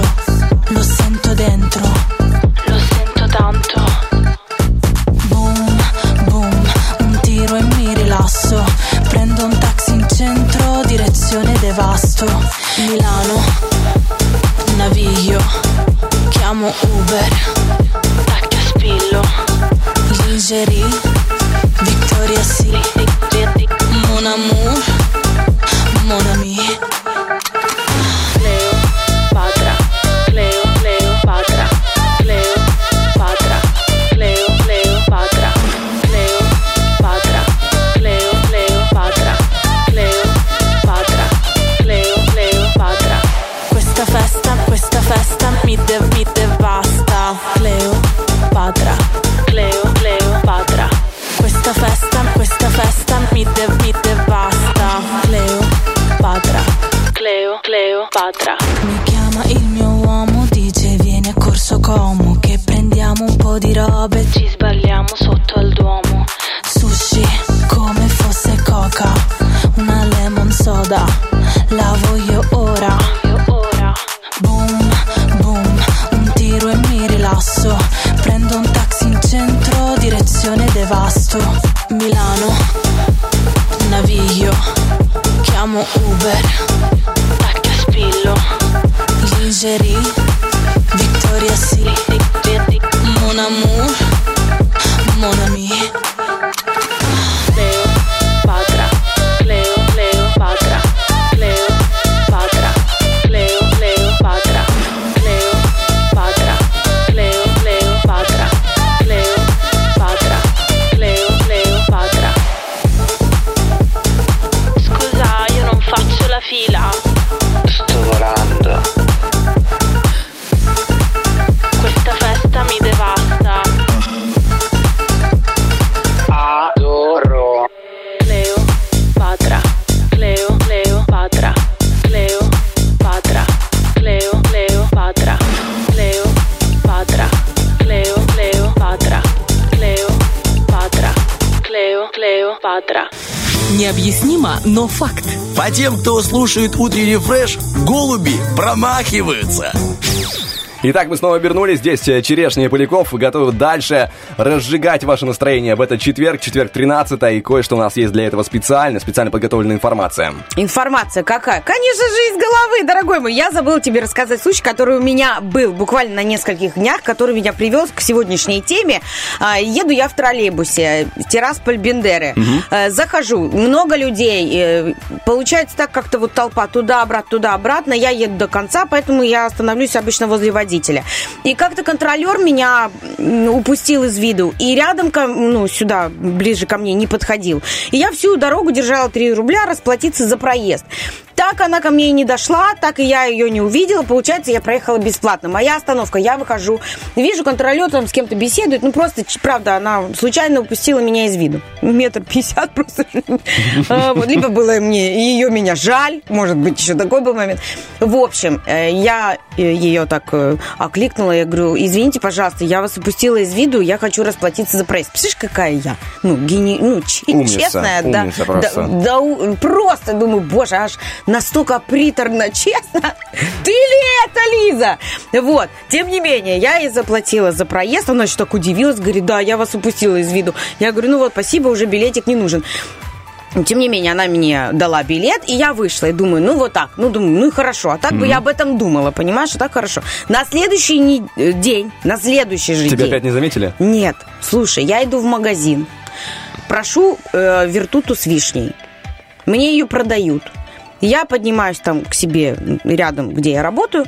тем, кто слушает утренний фреш, голуби промахиваются. Итак, мы снова вернулись. Здесь э, Черешня и Поляков готовы дальше разжигать ваше настроение в этот четверг, четверг 13 и кое-что у нас есть для этого специально, специально подготовленная информация. Информация какая? Конечно же, из головы, дорогой мой. Я забыла тебе рассказать случай, который у меня был буквально на нескольких днях, который меня привел к сегодняшней теме. А, Еду я в троллейбусе, Тирасполь-Бендеры. Э, Захожу, много людей. э, Получается так, как-то вот толпа туда-обратно, туда-обратно. Я еду до конца, поэтому я остановлюсь обычно возле водителя. И как-то контролер меня упустил из виду. И рядом, ко- ну, сюда, ближе ко мне, не подходил. И я всю дорогу держала 3 рубля расплатиться за проезд. Так она ко мне и не дошла, так и я ее не увидела. Получается, я проехала бесплатно. Моя остановка, я выхожу, вижу, контролер там с кем-то беседует. Ну, просто, правда, она случайно упустила меня из виду. Метр пятьдесят просто. А, Либо было мне ее меня жаль, может быть, еще такой был момент. В общем, э, я э, ее так э, окликнула, я говорю, извините, пожалуйста, я вас упустила из виду, я хочу расплатиться за проезд. Представляешь, какая я? Ну, гени... ну честная, да. Да, да просто думаю, боже, аж настолько приторно, честно. Ты ли это, Лиза? Вот. Тем не менее, я ей заплатила за проезд. Она еще так удивилась, говорит, да, я вас упустила из виду. Я говорю, ну вот, спасибо, уже билетик не нужен. Тем не менее, она мне дала билет, и я вышла. И думаю, ну вот так, ну думаю, ну и хорошо. А так бы Мгм. я об этом думала, понимаешь? А так хорошо. На следующий не- э, день, на следующий же Тебя день. опять не заметили? Нет, слушай, я иду в магазин, прошу э, вертуту с вишней. Мне ее продают. Я поднимаюсь там к себе рядом, где я работаю,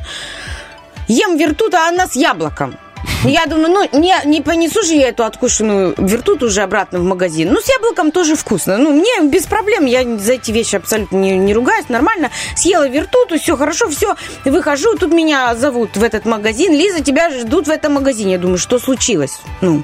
ем вертуту, а она с яблоком. Я думаю, ну, не, не понесу же я эту откушенную вертуту уже обратно в магазин. Ну, с яблоком тоже вкусно. Ну, мне без проблем, я за эти вещи абсолютно не, не ругаюсь, нормально. Съела вертуту, все хорошо, все. Выхожу, тут меня зовут в этот магазин. Лиза, тебя ждут в этом магазине. Я думаю, что случилось? Ну,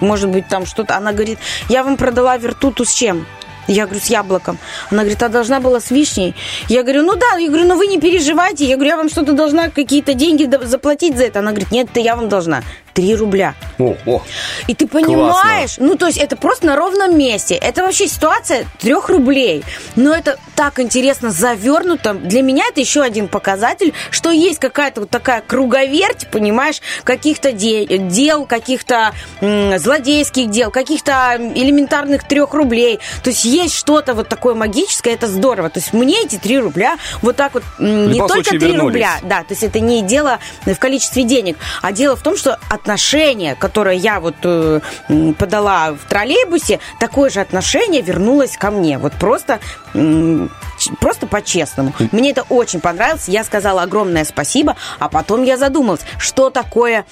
может быть, там что-то. Она говорит, я вам продала вертуту с чем? Я говорю, с яблоком. Она говорит, а должна была с вишней. Я говорю, ну да. Я говорю, ну вы не переживайте. Я говорю, я вам что-то должна, какие-то деньги заплатить за это. Она говорит, нет, это я вам должна. Три рубля. О, о. И ты понимаешь, ну то есть это просто на ровном месте. Это вообще ситуация трех рублей. Но это так интересно завернуто. Для меня это еще один показатель, что есть какая-то вот такая круговерть, понимаешь, каких-то де- дел, каких-то м, злодейских дел, каких-то элементарных трех рублей. То есть есть что-то вот такое магическое, это здорово. То есть мне эти три рубля вот так вот м, не только случае три вернулись. рубля, да, то есть это не дело в количестве денег, а дело в том, что отношение, которое я вот э, подала в троллейбусе, такое же отношение вернулось ко мне. Вот просто, ч- просто по-честному. Мне это очень понравилось. Я сказала огромное спасибо, а потом я задумалась, что такое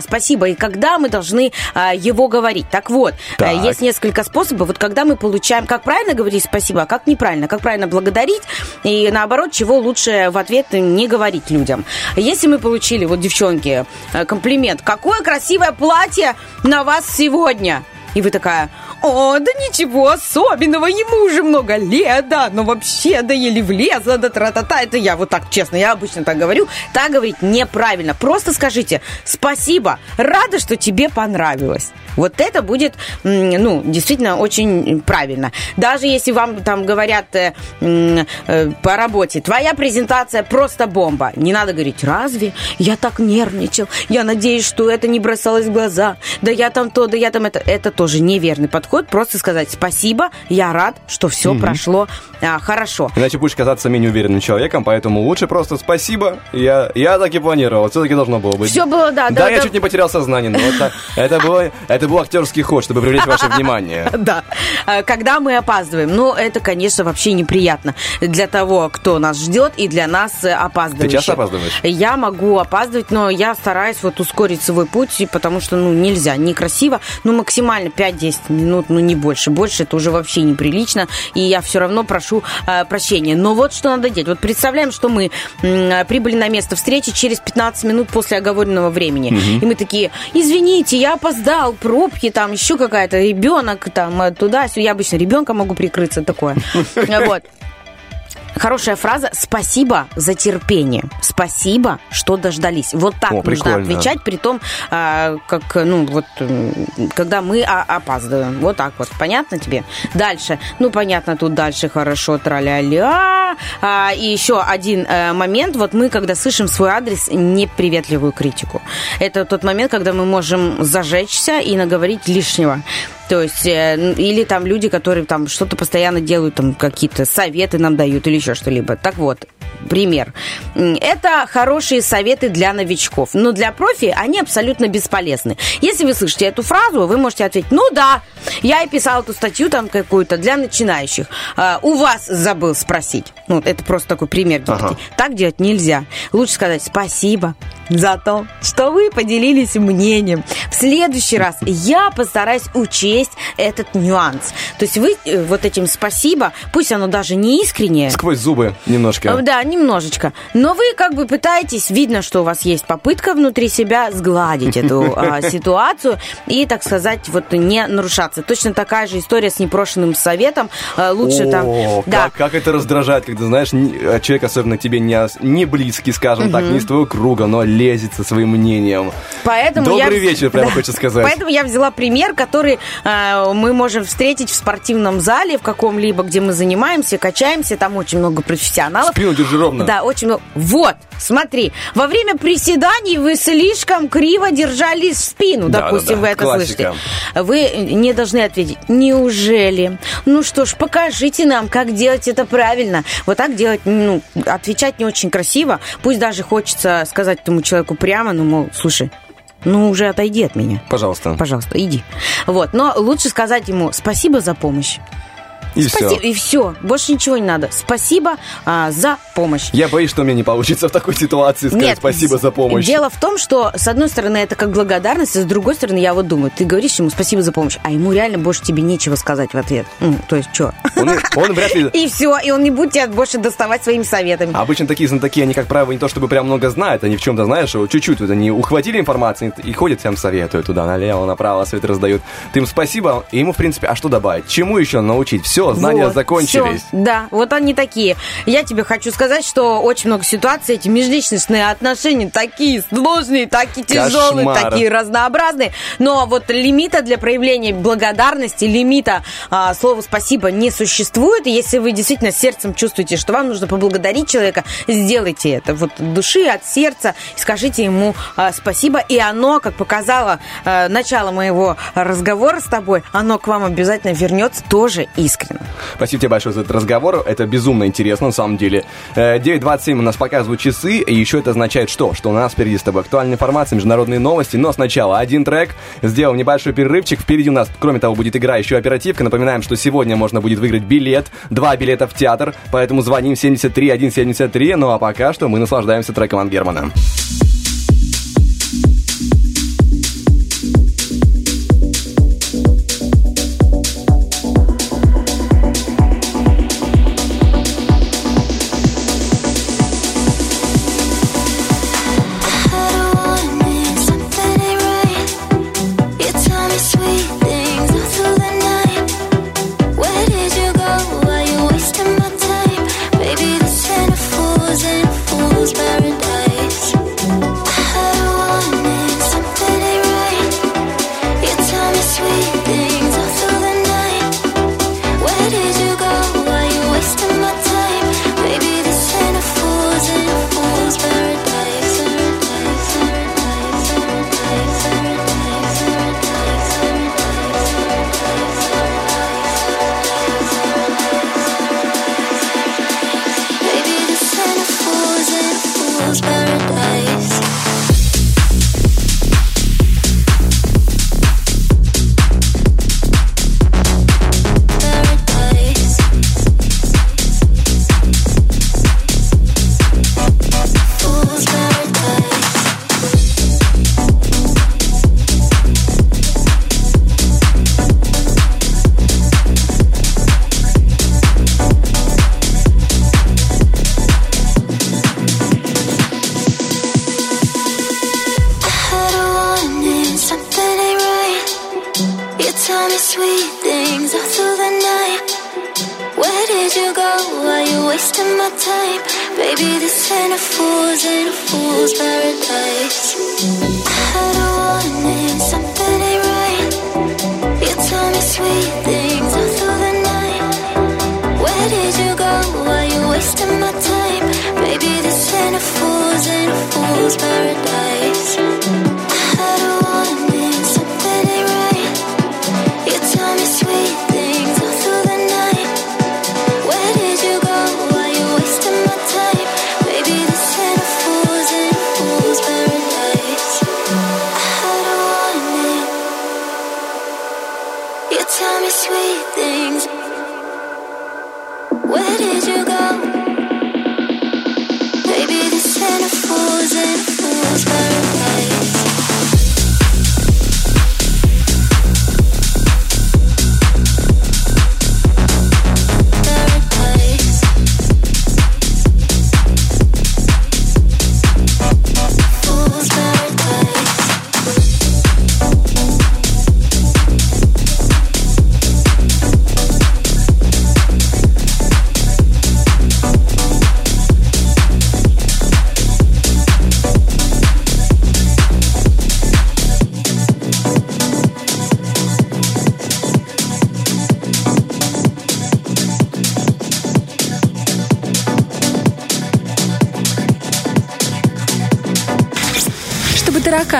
спасибо и когда мы должны а, его говорить. Так вот, Так. э, есть несколько способов. Вот когда мы получаем, как правильно говорить спасибо, а как неправильно, как правильно благодарить, и наоборот, чего лучше в ответ не говорить людям. Если мы получили, вот, девчонки, э, комплимент, какое красивое платье на вас сегодня. И вы такая, о, да ничего особенного, ему уже много лет, да, но вообще, да еле влезла, да тра-та-та. Это я вот так, честно, я обычно так говорю. Так говорить неправильно. Просто скажите спасибо, рада, что тебе понравилось. Вот это будет, ну, действительно очень правильно. Даже если вам там говорят э, э, по работе, твоя презентация просто бомба. Не надо говорить, разве? Я так нервничал. Я надеюсь, что это не бросалось в глаза. Да я там то, да я там это. Это тоже неверный подход. Просто сказать спасибо, я рад, что все Мгм. прошло а, хорошо. Иначе будешь казаться менее уверенным человеком, поэтому лучше просто спасибо. Я, я так и планировал, все-таки должно было быть. Все было, да, Да, да. я да. чуть не потерял сознание, но это, это, было, это был актерский ход, чтобы привлечь ваше внимание. Да. А, Когда мы опаздываем, ну, это, конечно, вообще неприятно для того, кто нас ждет, и для нас э, опаздывающих. Ты часто опаздываешь? Я могу опаздывать, но я стараюсь вот ускорить свой путь, потому что, ну, нельзя, некрасиво. Ну, максимально 5-10 минут, ну, не больше. Больше это уже вообще неприлично, и я все равно прошу э, прощения. Но вот что надо делать. Вот представляем, что мы м, прибыли на место встречи через 15 минут после оговоренного времени. Мгм. И мы такие, извините, я опоздал, пробки, там еще какая-то, ребенок, там, э, туда. Я обычно ребенка могу прикрыться, такое. Вот. Хорошая фраза «Спасибо за терпение». Спасибо, что дождались. Вот так О, нужно прикольно. отвечать, при том, а, как, ну, вот, когда мы а, опаздываем. Вот так вот. Понятно тебе? Дальше. Ну, понятно, тут дальше хорошо, траля-ля. А, и еще один э, момент. Вот мы, когда слышим свой адрес неприветливую критику. Это тот момент, когда мы можем зажечься и наговорить лишнего. То есть, э, или там люди, которые там что-то постоянно делают, там какие-то советы нам дают или еще что-либо. Так вот, пример. Это хорошие советы для новичков, но для профи они абсолютно бесполезны. Если вы слышите эту фразу, вы можете ответить, ну да, я и писал эту статью там какую-то для начинающих. А, у вас забыл спросить. Ну, это просто такой пример. девочки. Так делать нельзя. Лучше сказать спасибо, за то, что вы поделились мнением. В следующий раз я постараюсь учесть этот нюанс. То есть вы э, вот этим спасибо, пусть оно даже не искреннее, Сквозь зубы немножко. Э, Да, немножечко. Но вы как бы пытаетесь, видно, что у вас есть попытка внутри себя сгладить эту а, ситуацию и, так сказать, вот не нарушаться. Точно такая же история с непрошенным советом. А, Лучше там... Да, как, это раздражает, когда, знаешь, человек, особенно тебе не, близкий, скажем так, не из твоего круга, но лезет со своим мнением. Поэтому Добрый вечер, прямо хочется сказать. Поэтому я взяла пример, который мы можем встретить в спортивном зале, в каком-либо, где мы занимаемся, качаемся. Там очень много профессионалов. Спину держи ровно. Да, очень много. Вот, смотри, во время приседаний вы слишком криво держались в спину, Да, допустим, да, да, вы это классика. слышите. Вы не должны ответить, неужели? Ну что ж, покажите нам, как делать это правильно. Вот так делать, ну, отвечать не очень красиво. Пусть даже хочется сказать этому человеку прямо, ну, мол, слушай, ну уже отойди от меня. Пожалуйста. Пожалуйста, иди. Вот, но лучше сказать ему спасибо за помощь. И Спасибо, все. и все. Больше ничего не надо. Спасибо а, за помощь. Я боюсь, что у меня не получится в такой ситуации сказать Нет, спасибо за помощь. Дело в том, что с одной стороны это как благодарность, а с другой стороны я вот думаю, ты говоришь ему спасибо за помощь, а ему реально больше тебе нечего сказать в ответ. Ну, то есть что? Он, он вряд ли... И все, и он не будет тебя больше доставать своими советами. А Обычно такие знатоки, они, как правило, не то чтобы прям много знают, они в чем-то, знаешь, чуть-чуть вот они ухватили информацию и ходят, всем советуют туда, налево, направо, совет раздают. Ты им спасибо, и ему, в принципе, а что добавить? Чему еще научить? Все, знания Вот, закончились. всё. Да, вот они такие. Я тебе хочу сказать, что очень много ситуаций, эти межличностные отношения такие сложные, такие тяжелые, Кошмар. такие разнообразные. Но вот лимита для проявления благодарности, лимита а, слова спасибо не существует. И если вы действительно сердцем чувствуете, что вам нужно поблагодарить человека, сделайте это вот от души, от сердца, и скажите ему а, спасибо. И оно, как показало а, начало моего разговора с тобой, оно к вам обязательно вернется тоже искренне. Спасибо тебе большое за этот разговор. Это безумно интересно, на самом деле. Э, 9.27 у нас показывают часы, и еще это означает что? Что у нас впереди с тобой актуальная информация, международные новости, но сначала один трек. Сделаем небольшой перерывчик. Впереди у нас, кроме того, будет игра еще оперативка. Напоминаем, что сегодня можно будет выиграть билет, два билета в театр, поэтому звоним 73 173. Ну а пока что мы наслаждаемся треком от Германа.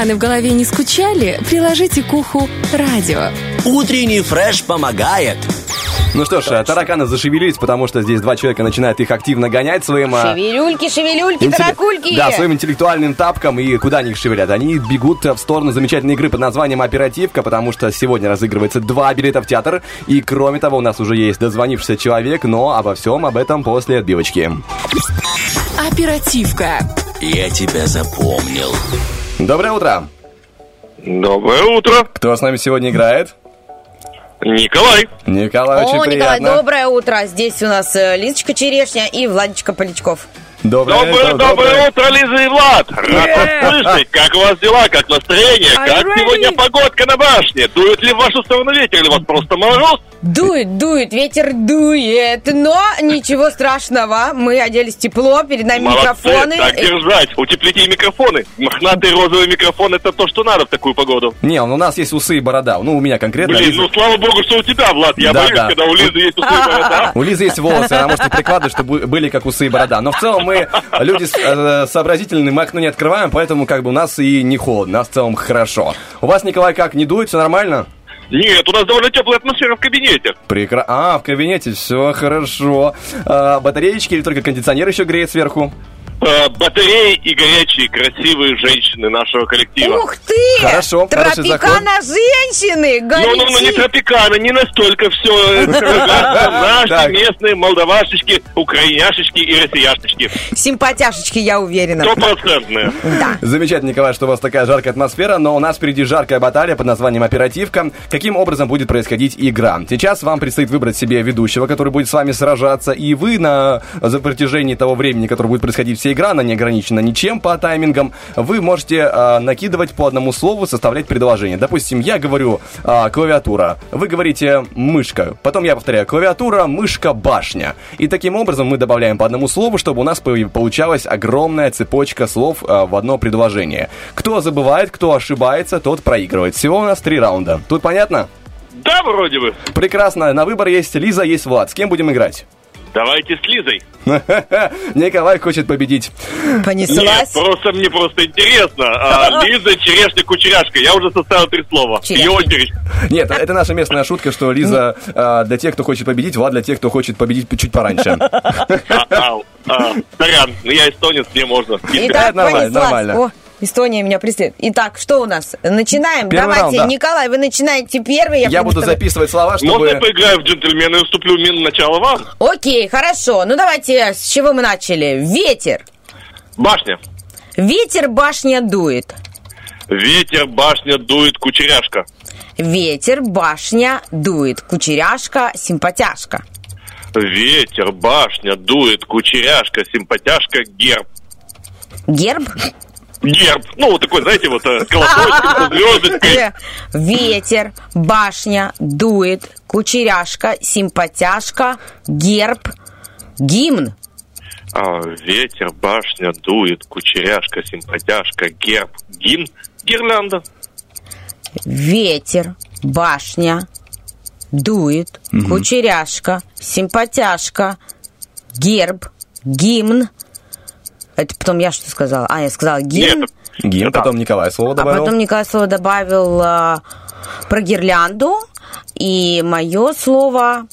Тараканы в голове не скучали, приложите к уху радио. Утренний фреш помогает. Ну что ж, э, тараканы зашевелились, потому что здесь два человека начинают их активно гонять своим... э, Шевелюльки, шевелюльки, интелле- таракульки. Да, своим интеллектуальным тапком. И куда они их шевелят? Они бегут в сторону замечательной игры под названием «Оперативка», потому что сегодня разыгрывается два билета в театр. И кроме того, у нас уже есть дозвонившийся человек, но обо всем об этом после отбивочки. Оперативка. Я тебя запомнил. Доброе утро. Доброе утро. Кто с нами сегодня играет? Николай. Николай, очень О, Николай, приятно. доброе утро. Здесь у нас э, Лизочка Черешня и Владичка Полячков. Доброе, Доброе, утро, доброе утро, Лиза и Влад. Рад вас слышать. Как у вас дела, как настроение? Are Как сегодня погодка на башне? Дует ли в вашу сторону ветер или у вас просто мороз? Дует, дует, ветер дует, но ничего страшного. Мы оделись тепло, перед нами Молодцы, микрофоны. так держать. Утеплите микрофоны. Мохнатый розовый микрофон это то, что надо в такую погоду. Не, у нас есть усы и борода. Ну, у меня конкретно. Блин, Лиза- ну слава богу, что у тебя, Влад. Я Да, боюсь, да. когда у Лизы есть усы и борода. У Лизы есть волосы, она может их прикладывать, чтобы были как усы и борода. Но в целом мы люди э, сообразительные, мы окно не открываем, поэтому как бы у нас и не холодно, нас в целом хорошо. У вас, Николай, как, не дует, все нормально? Нет, у нас довольно теплая атмосфера в кабинете. Прекрасно. А, в кабинете все хорошо. А, батареечки или только кондиционер еще греет сверху? Э, Батареи и горячие, красивые женщины нашего коллектива. Ух ты! Хорошо. Тропикана женщины! Ну, ну, ну, не тропикана, не настолько все. Наши Так. местные молдавашечки, украиняшечки и россияшечки. Симпатяшечки, я уверена. Стопроцентные. Да. Замечательно, Николай, что у вас такая жаркая атмосфера, но у нас впереди жаркая баталия под названием «Оперативка». Каким образом будет происходить игра? Сейчас вам предстоит выбрать себе ведущего, который будет с вами сражаться, и вы на за протяжении того времени, которое будет происходить вся игра, она не ограничена ничем по таймингам, вы можете а, накидывать по одному слову, составлять предложение. Допустим, я говорю а, клавиатура, вы говорите мышка, потом я повторяю клавиатура, мышка, башня. И таким образом мы добавляем по одному слову, чтобы у нас по- получалась огромная цепочка слов а, в одно предложение. Кто забывает, кто ошибается, тот проигрывает. Всего у нас три раунда. Тут понятно? Да, вроде бы. Прекрасно. На выбор есть Лиза, есть Влад. С кем будем играть? Давайте с Лизой. Николай хочет победить. Нет, Понеслась. просто мне просто интересно. А, Лиза, черешня, кучеряшка. Я уже составил три слова. Черешня. очередь. Нет, это наша местная шутка, что Лиза а, для тех, кто хочет победить, Влад для тех, кто хочет победить чуть пораньше. А, Сорян, ну я эстонец, мне можно. Итак, нормально, понеслась. нормально. Эстония меня преследует. Итак, что у нас? Начинаем. Первый Давайте, раунд, да. Николай, вы начинаете первый. Я потому буду что- записывать слова, Можно чтобы... я поиграю в джентльмена и уступлю мин начало вам? Окей, хорошо. Ну давайте, с чего мы начали? Ветер. Башня. Ветер башня дует. Ветер, башня, дует кучеряшка. Ветер башня дует. Кучеряшка, симпатяшка. Ветер, башня, дует кучеряшка, симпатяшка, герб. Герб. Герб. Ну, вот такой, знаете, вот э, со звездочкой. Э, Ветер, башня, дует, кучеряшка, симпатяшка, герб, гимн. А, ветер, башня, дует, кучеряшка, симпатяшка, герб, гимн, гирлянда. Ветер, башня, дует, кучеряшка, симпатяшка, герб, гимн. Это потом я что сказала? А, я сказала гимн. Нет, Гимн, потом Николай слово А добавил. потом Николай слово добавил а, про гирлянду. И мое слово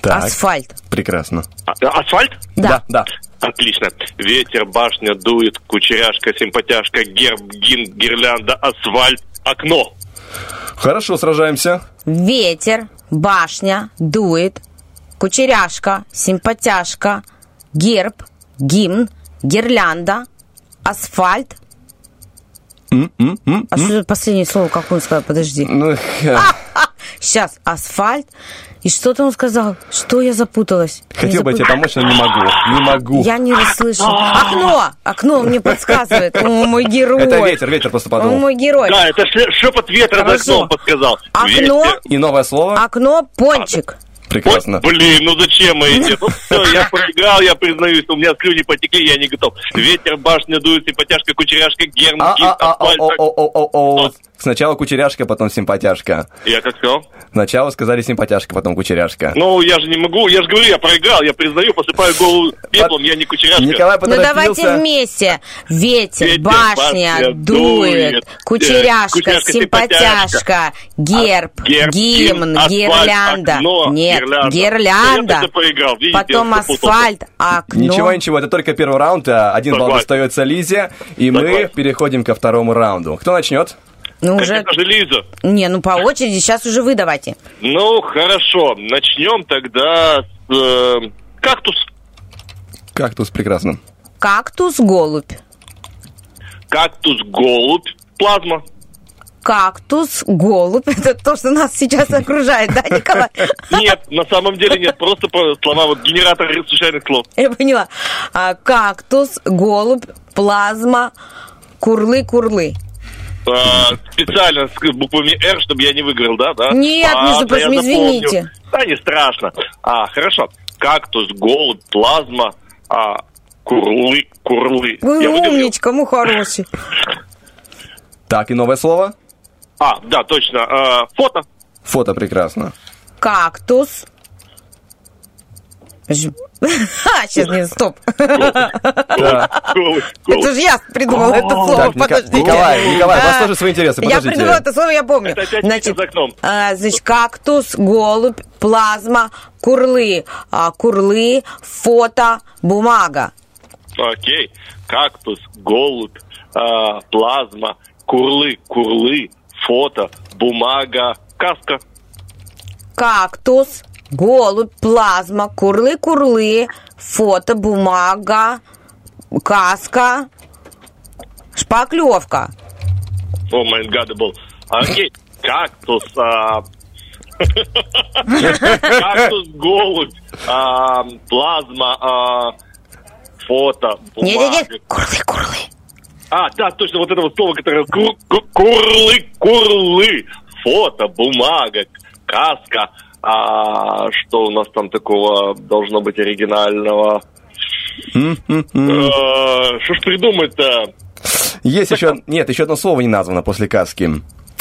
Так, асфальт. прекрасно. А, асфальт? Да, да. Отлично. Ветер, башня, дует, кучеряшка, симпатяшка, герб, гимн, гирлянда, асфальт, окно. Хорошо, сражаемся. Ветер, башня, дует, кучеряшка, симпатяшка, герб, гимн, гирлянда, асфальт. А что последнее слово, как он сказал? Подожди. Ну, Сейчас, асфальт. И что-то он сказал. Что я запуталась? Хотел бы я тебе помочь, но не могу. Не могу. Я не расслышала. Окно! Окно он мне подсказывает. О, мой герой. Это ветер, ветер просто О, подумал. мой герой. Да, это ше- шепот ветра за окном подсказал. Окно. И новое слово. Окно, пончик. Прекрасно. Блин, ну зачем мы эти? Ну все, я проиграл, я признаюсь, у меня слюни потекли, я не готов. Ветер, башня дует, симпатяшка, кучеряшка, герм, А, гид, а, а, асфальт. о, о, о, о, о. Сначала кучеряшка, потом симпатяшка. Я как сказал? Сначала сказали симпатяшка, потом кучеряшка. Ну, я же не могу, я же говорю, я проиграл, я признаю, посыпаю голову пеплом, я не кучеряшка. Николай Ну давайте вместе. Ветер, башня, дует, кучеряшка, э, кучеряшка, симпатяшка, герб, гимн, гирлянда. Нет, гирлянда. гирлянда. Я это проиграл, видите, Потом асфальт, окно. Ничего, ничего, это только первый раунд, а один балл достается Лизе, и мы переходим ко второму раунду. Кто начнет? Ну уже... Это же Лиза. Не, ну по очереди, сейчас уже вы давайте. Ну, хорошо, начнем тогда с... э, кактус. Кактус, прекрасно. Кактус, голубь. Кактус, голубь, плазма. Кактус, голубь. Это то, что нас сейчас окружает, да, Николай? Нет, на самом деле нет, просто слова, вот генератор случайных слов. Я поняла. А, кактус, голубь, плазма, курлы-курлы. А, специально с буквами «Р», чтобы я не выиграл, да? да? Нет, между Ладно, прочим, извините. Да, не страшно. А, хорошо. Кактус, голубь, плазма, а, курлы, курлы. Вы Я умничка, мой хороший. Так, и новое слово? А, да, точно. а, фото. Фото прекрасно. Кактус. Ж- Ха, сейчас, нет, стоп. Это же я придумала это слово, подождите. Николай, Николай, у вас А, тоже свои интересы, Я придумала это слово, я помню. Значит, а, значит, кактус, голубь, плазма, курлы. А, Курлы, фото, бумага. Окей. Кактус, голубь, а, плазма, курлы, курлы, фото, бумага, каска. Кактус, голубь, плазма, курлы-курлы, фото, бумага, каска, шпаклевка. Oh my god. Окей. Кактус, а, кактус, голубь, а, плазма, а, фото, бумага. Нет-нет-нет, курлы-курлы. А, да, точно, вот это вот слово, которое кур- ку- курлы, курлы, фото, бумага, каска. А что у нас там такого должно быть оригинального? Э, Что ж придумать-то? Есть еще... Нет, еще одно слово не названо после каски.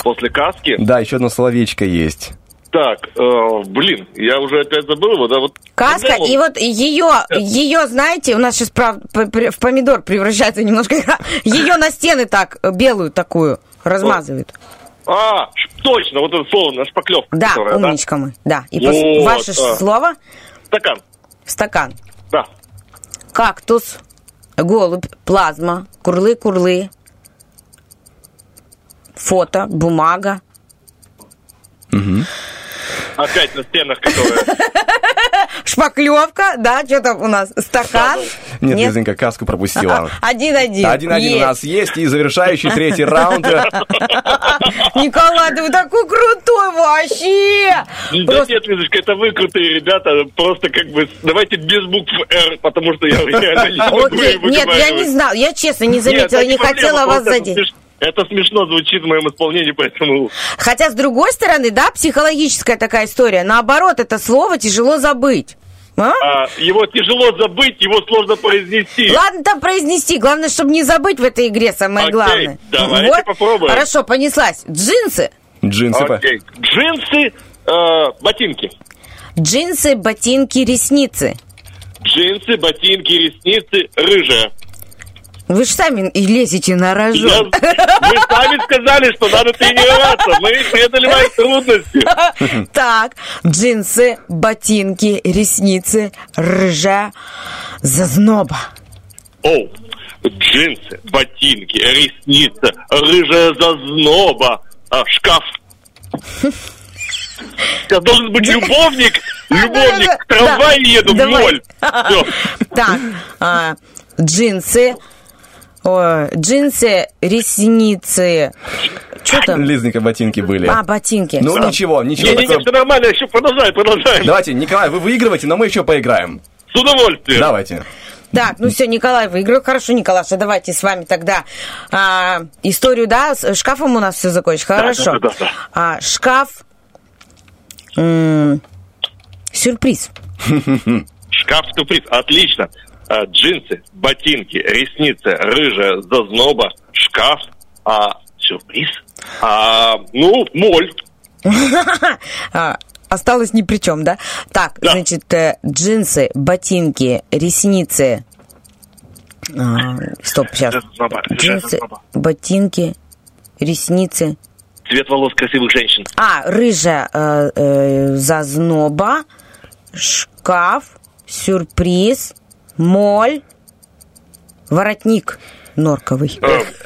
После каски? Да, еще одно словечко есть. Так, э, блин, я уже опять забыл его, да, вот. Каска, и вот ее, ее, знаете, у нас сейчас правда п- п- в помидор превращается немножко. Ее на стены так, белую такую, размазывают. А, точно, вот это слово, на шпаклевка. Да, которая, умничка мы. Да. И пос- Вот, ваше а. слово? Стакан. Стакан. Да. Кактус, голубь, плазма, курлы-курлы, фото, бумага. Опять на стенах, которые... Шпаклевка, да, что там у нас? Стакан. Нет, Нет? Лизонька, каску пропустила. Один-один. Один-один у нас есть, и завершающий третий раунд. Николай, ты такой крутой вообще! Да нет, Лизочка, это вы крутые ребята, просто как бы давайте без букв «Р», потому что я реально не могу Окей, нет, я не знала, я честно не заметила, не хотела вас задеть. Это смешно звучит в моем исполнении, поэтому... Хотя, с другой стороны, да, психологическая такая история. Наоборот, это слово тяжело забыть. А? а, его тяжело забыть, его сложно произнести. Ладно там произнести, главное, чтобы не забыть в этой игре, самое Окей, главное. давайте попробуем. Хорошо, понеслась. Джинсы. Джинсы. по- Окей. Джинсы, э, ботинки. Джинсы, ботинки, ресницы. Джинсы, ботинки, ресницы, рыжая. Вы же сами и лезете на Я- рожон. Вы сами сказали, что надо тренироваться. Мы преодолеваем трудности. Так, джинсы, ботинки, ресницы, рыжая, зазноба. Оу, джинсы, ботинки, ресницы, рыжая зазноба, а, шкаф. Сейчас должен быть любовник, любовник, трамвае еду, ноль. Все. Так, а, джинсы, о, джинсы, ресницы. Что там? Лизненько ботинки были. А, ботинки. Ну Всё. ничего, ничего Не-не-не, такого. все нормально, еще продолжай, продолжаем. Давайте, Николай, вы выигрываете, но мы еще поиграем. С удовольствием. Давайте. Так, ну все, Николай выиграл. Хорошо, Николаша, давайте с вами тогда а, историю, да, с шкафом у нас все закончится. Хорошо. да, да, да. А, шкаф, м, сюрприз. Шкаф-сюрприз, отлично. А, джинсы, ботинки, ресницы, рыжая, зазноба, шкаф, а, сюрприз. А, ну, моль. А, Осталось ни при чем, да? Так, значит, э, джинсы, ботинки, ресницы. А, Стоп, сейчас. Джинсы, ботинки, ресницы. Цвет волос красивых женщин. А, рыжая э, э, зазноба, шкаф, сюрприз, моль, воротник норковый.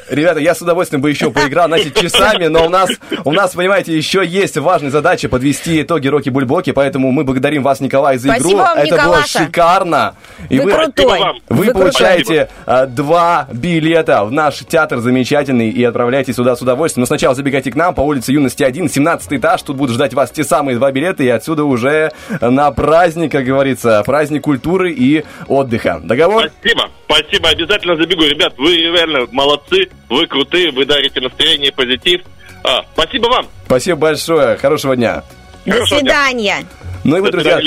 Ребята, я с удовольствием бы еще поиграл, знаете, часами, но у нас, у нас, понимаете, еще есть важная задача подвести итоги Роки Бульбоки, поэтому мы благодарим вас, Николай, за Спасибо игру. вам, Это было Николаша. шикарно. И Вы крутой. Вы, Вы получаете а, два билета в наш театр замечательный и отправляйтесь сюда с удовольствием. Но сначала забегайте к нам по улице Юности 1, 17 этаж. Тут будут ждать вас те самые два билета, и отсюда уже на праздник, как говорится, праздник культуры и отдыха. Договор? Спасибо, спасибо, обязательно забегу. Ребят, вы реально молодцы, вы крутые, вы дарите настроение позитив. А, спасибо вам. Спасибо большое. Хорошего дня. До Хорошего дня. свидания. Ну и вы, друзья...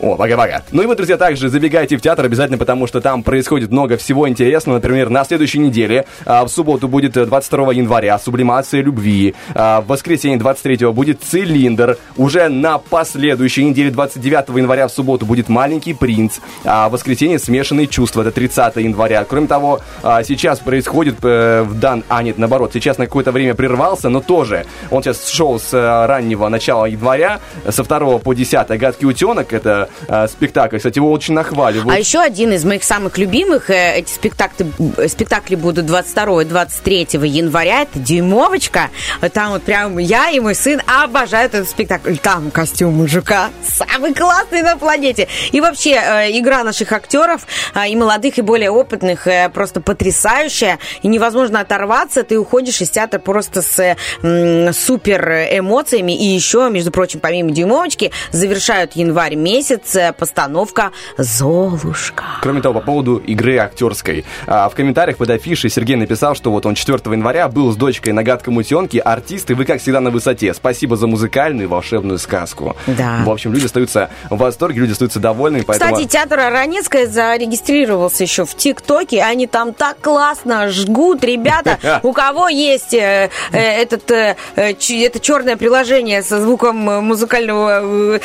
О, пока-пока. Ну и вы, друзья, также забегайте в театр обязательно, потому что там происходит много всего интересного. Например, на следующей неделе, а, в субботу будет э, 22 января «Сублимация любви». А, В воскресенье 23 будет «Цилиндр». Уже на последующей неделе, 29 января в субботу, будет «Маленький принц». А в воскресенье «Смешанные чувства». Это 30 января. Кроме того, а, сейчас происходит э, в дан... А, нет, наоборот, сейчас на какое-то время прервался, но тоже он сейчас шел с э, раннего начала января, со 2 по 10 «Гадкий утенок». Это э, спектакль. Кстати, его очень нахваливают. А еще один из моих самых любимых, э, эти спектакли, э, спектакли будут 22-23 января, это «Дюймовочка». Там вот прям я и мой сын обожают этот спектакль. Там костюм мужика самый классный на планете. И вообще, э, игра наших актеров, э, и молодых, и более опытных, э, просто потрясающая. И невозможно оторваться. Ты уходишь из театра просто с э, супер эмоциями. И еще, между прочим, помимо «Дюймовочки», завершают январь месяц э, постановка «Золушка». Кроме того, по поводу игры актерской. А, в комментариях под афишей Сергей написал, что вот он 4 января был с дочкой на гадком утенке. Артисты, вы как всегда на высоте. Спасибо за музыкальную и волшебную сказку. Да. В общем, люди остаются в восторге, люди остаются довольны. Поэтому... Кстати, театр Аронецкая зарегистрировался еще в ТикТоке. Они там так классно жгут, ребята. У кого есть э, э, этот, э, это черное приложение со звуком музыкального, э,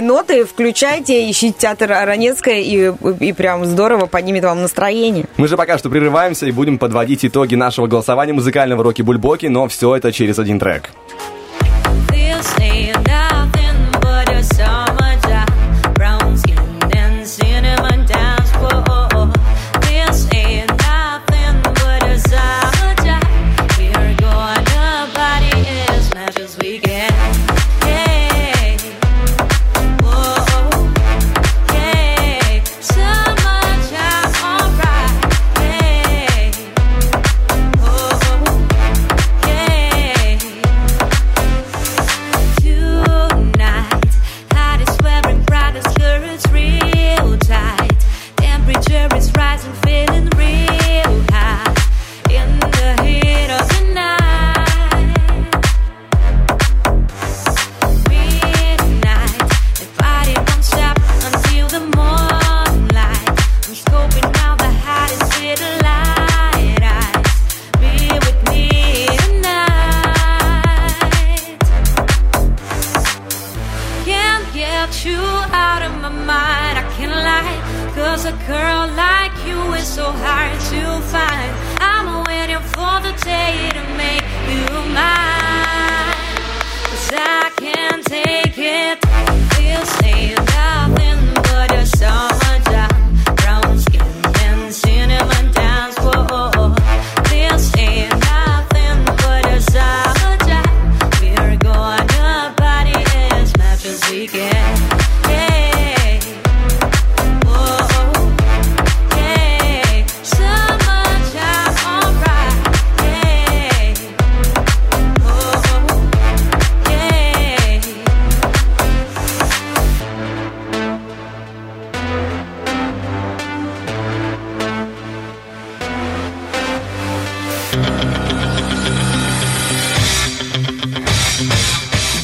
музыкальной ноты, включайте, ищите театр Аронецкая, и, и прям здорово поднимет вам настроение. Мы же пока что прерываемся и будем подводить итоги нашего голосования музыкального роки Бульбоки, но все это через один трек. We'll say nothing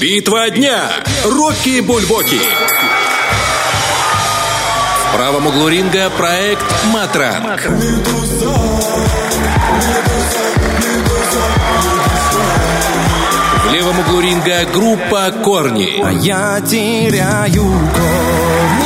Битва дня. Рокки Бульбоки. В правом углу ринга проект Матранг. В левом углу ринга группа Корни. А я теряю корни.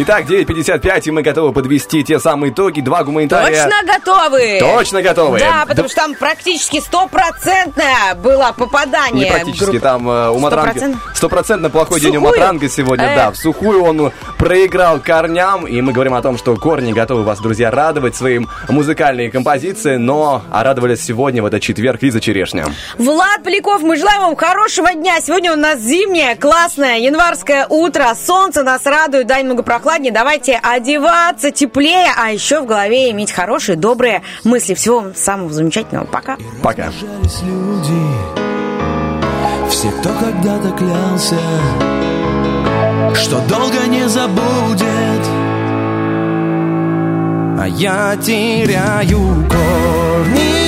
Итак, 9.55, и мы готовы подвести те самые итоги. Два гуманитария... Точно готовы? Точно готовы. Да, потому Да- что там практически стопроцентное было попадание. Не практически, там э, у Матранга... Стопроцентно? Плохой день у? Матранга сегодня, Эх. да. В сухую он проиграл корням, и мы говорим о том, что корни готовы вас, друзья, радовать своим музыкальные композиции, но а радовались сегодня, в этот четверг, Лиза Черешня. Влад Поляков, мы желаем вам хорошего дня. Сегодня у нас зимнее, классное, январское утро. Солнце нас радует, да, немного прохладнее. Давайте одеваться теплее, а еще в голове иметь хорошие, добрые мысли. Всего вам самого замечательного. Пока. Пока. Люди, все, кто когда-то клялся, что долго не забудет. А я теряю корни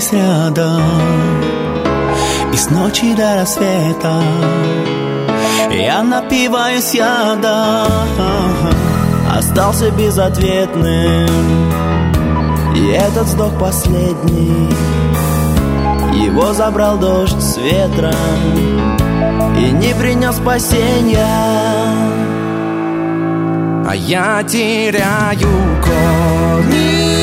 мной остались рядом. И с ночи до рассвета я напиваюсь ядом Остался безответным И этот вздох последний. Его забрал дождь с ветром И не принес спасения. А я теряю корни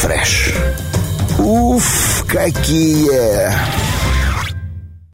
фреш. Уф, какие!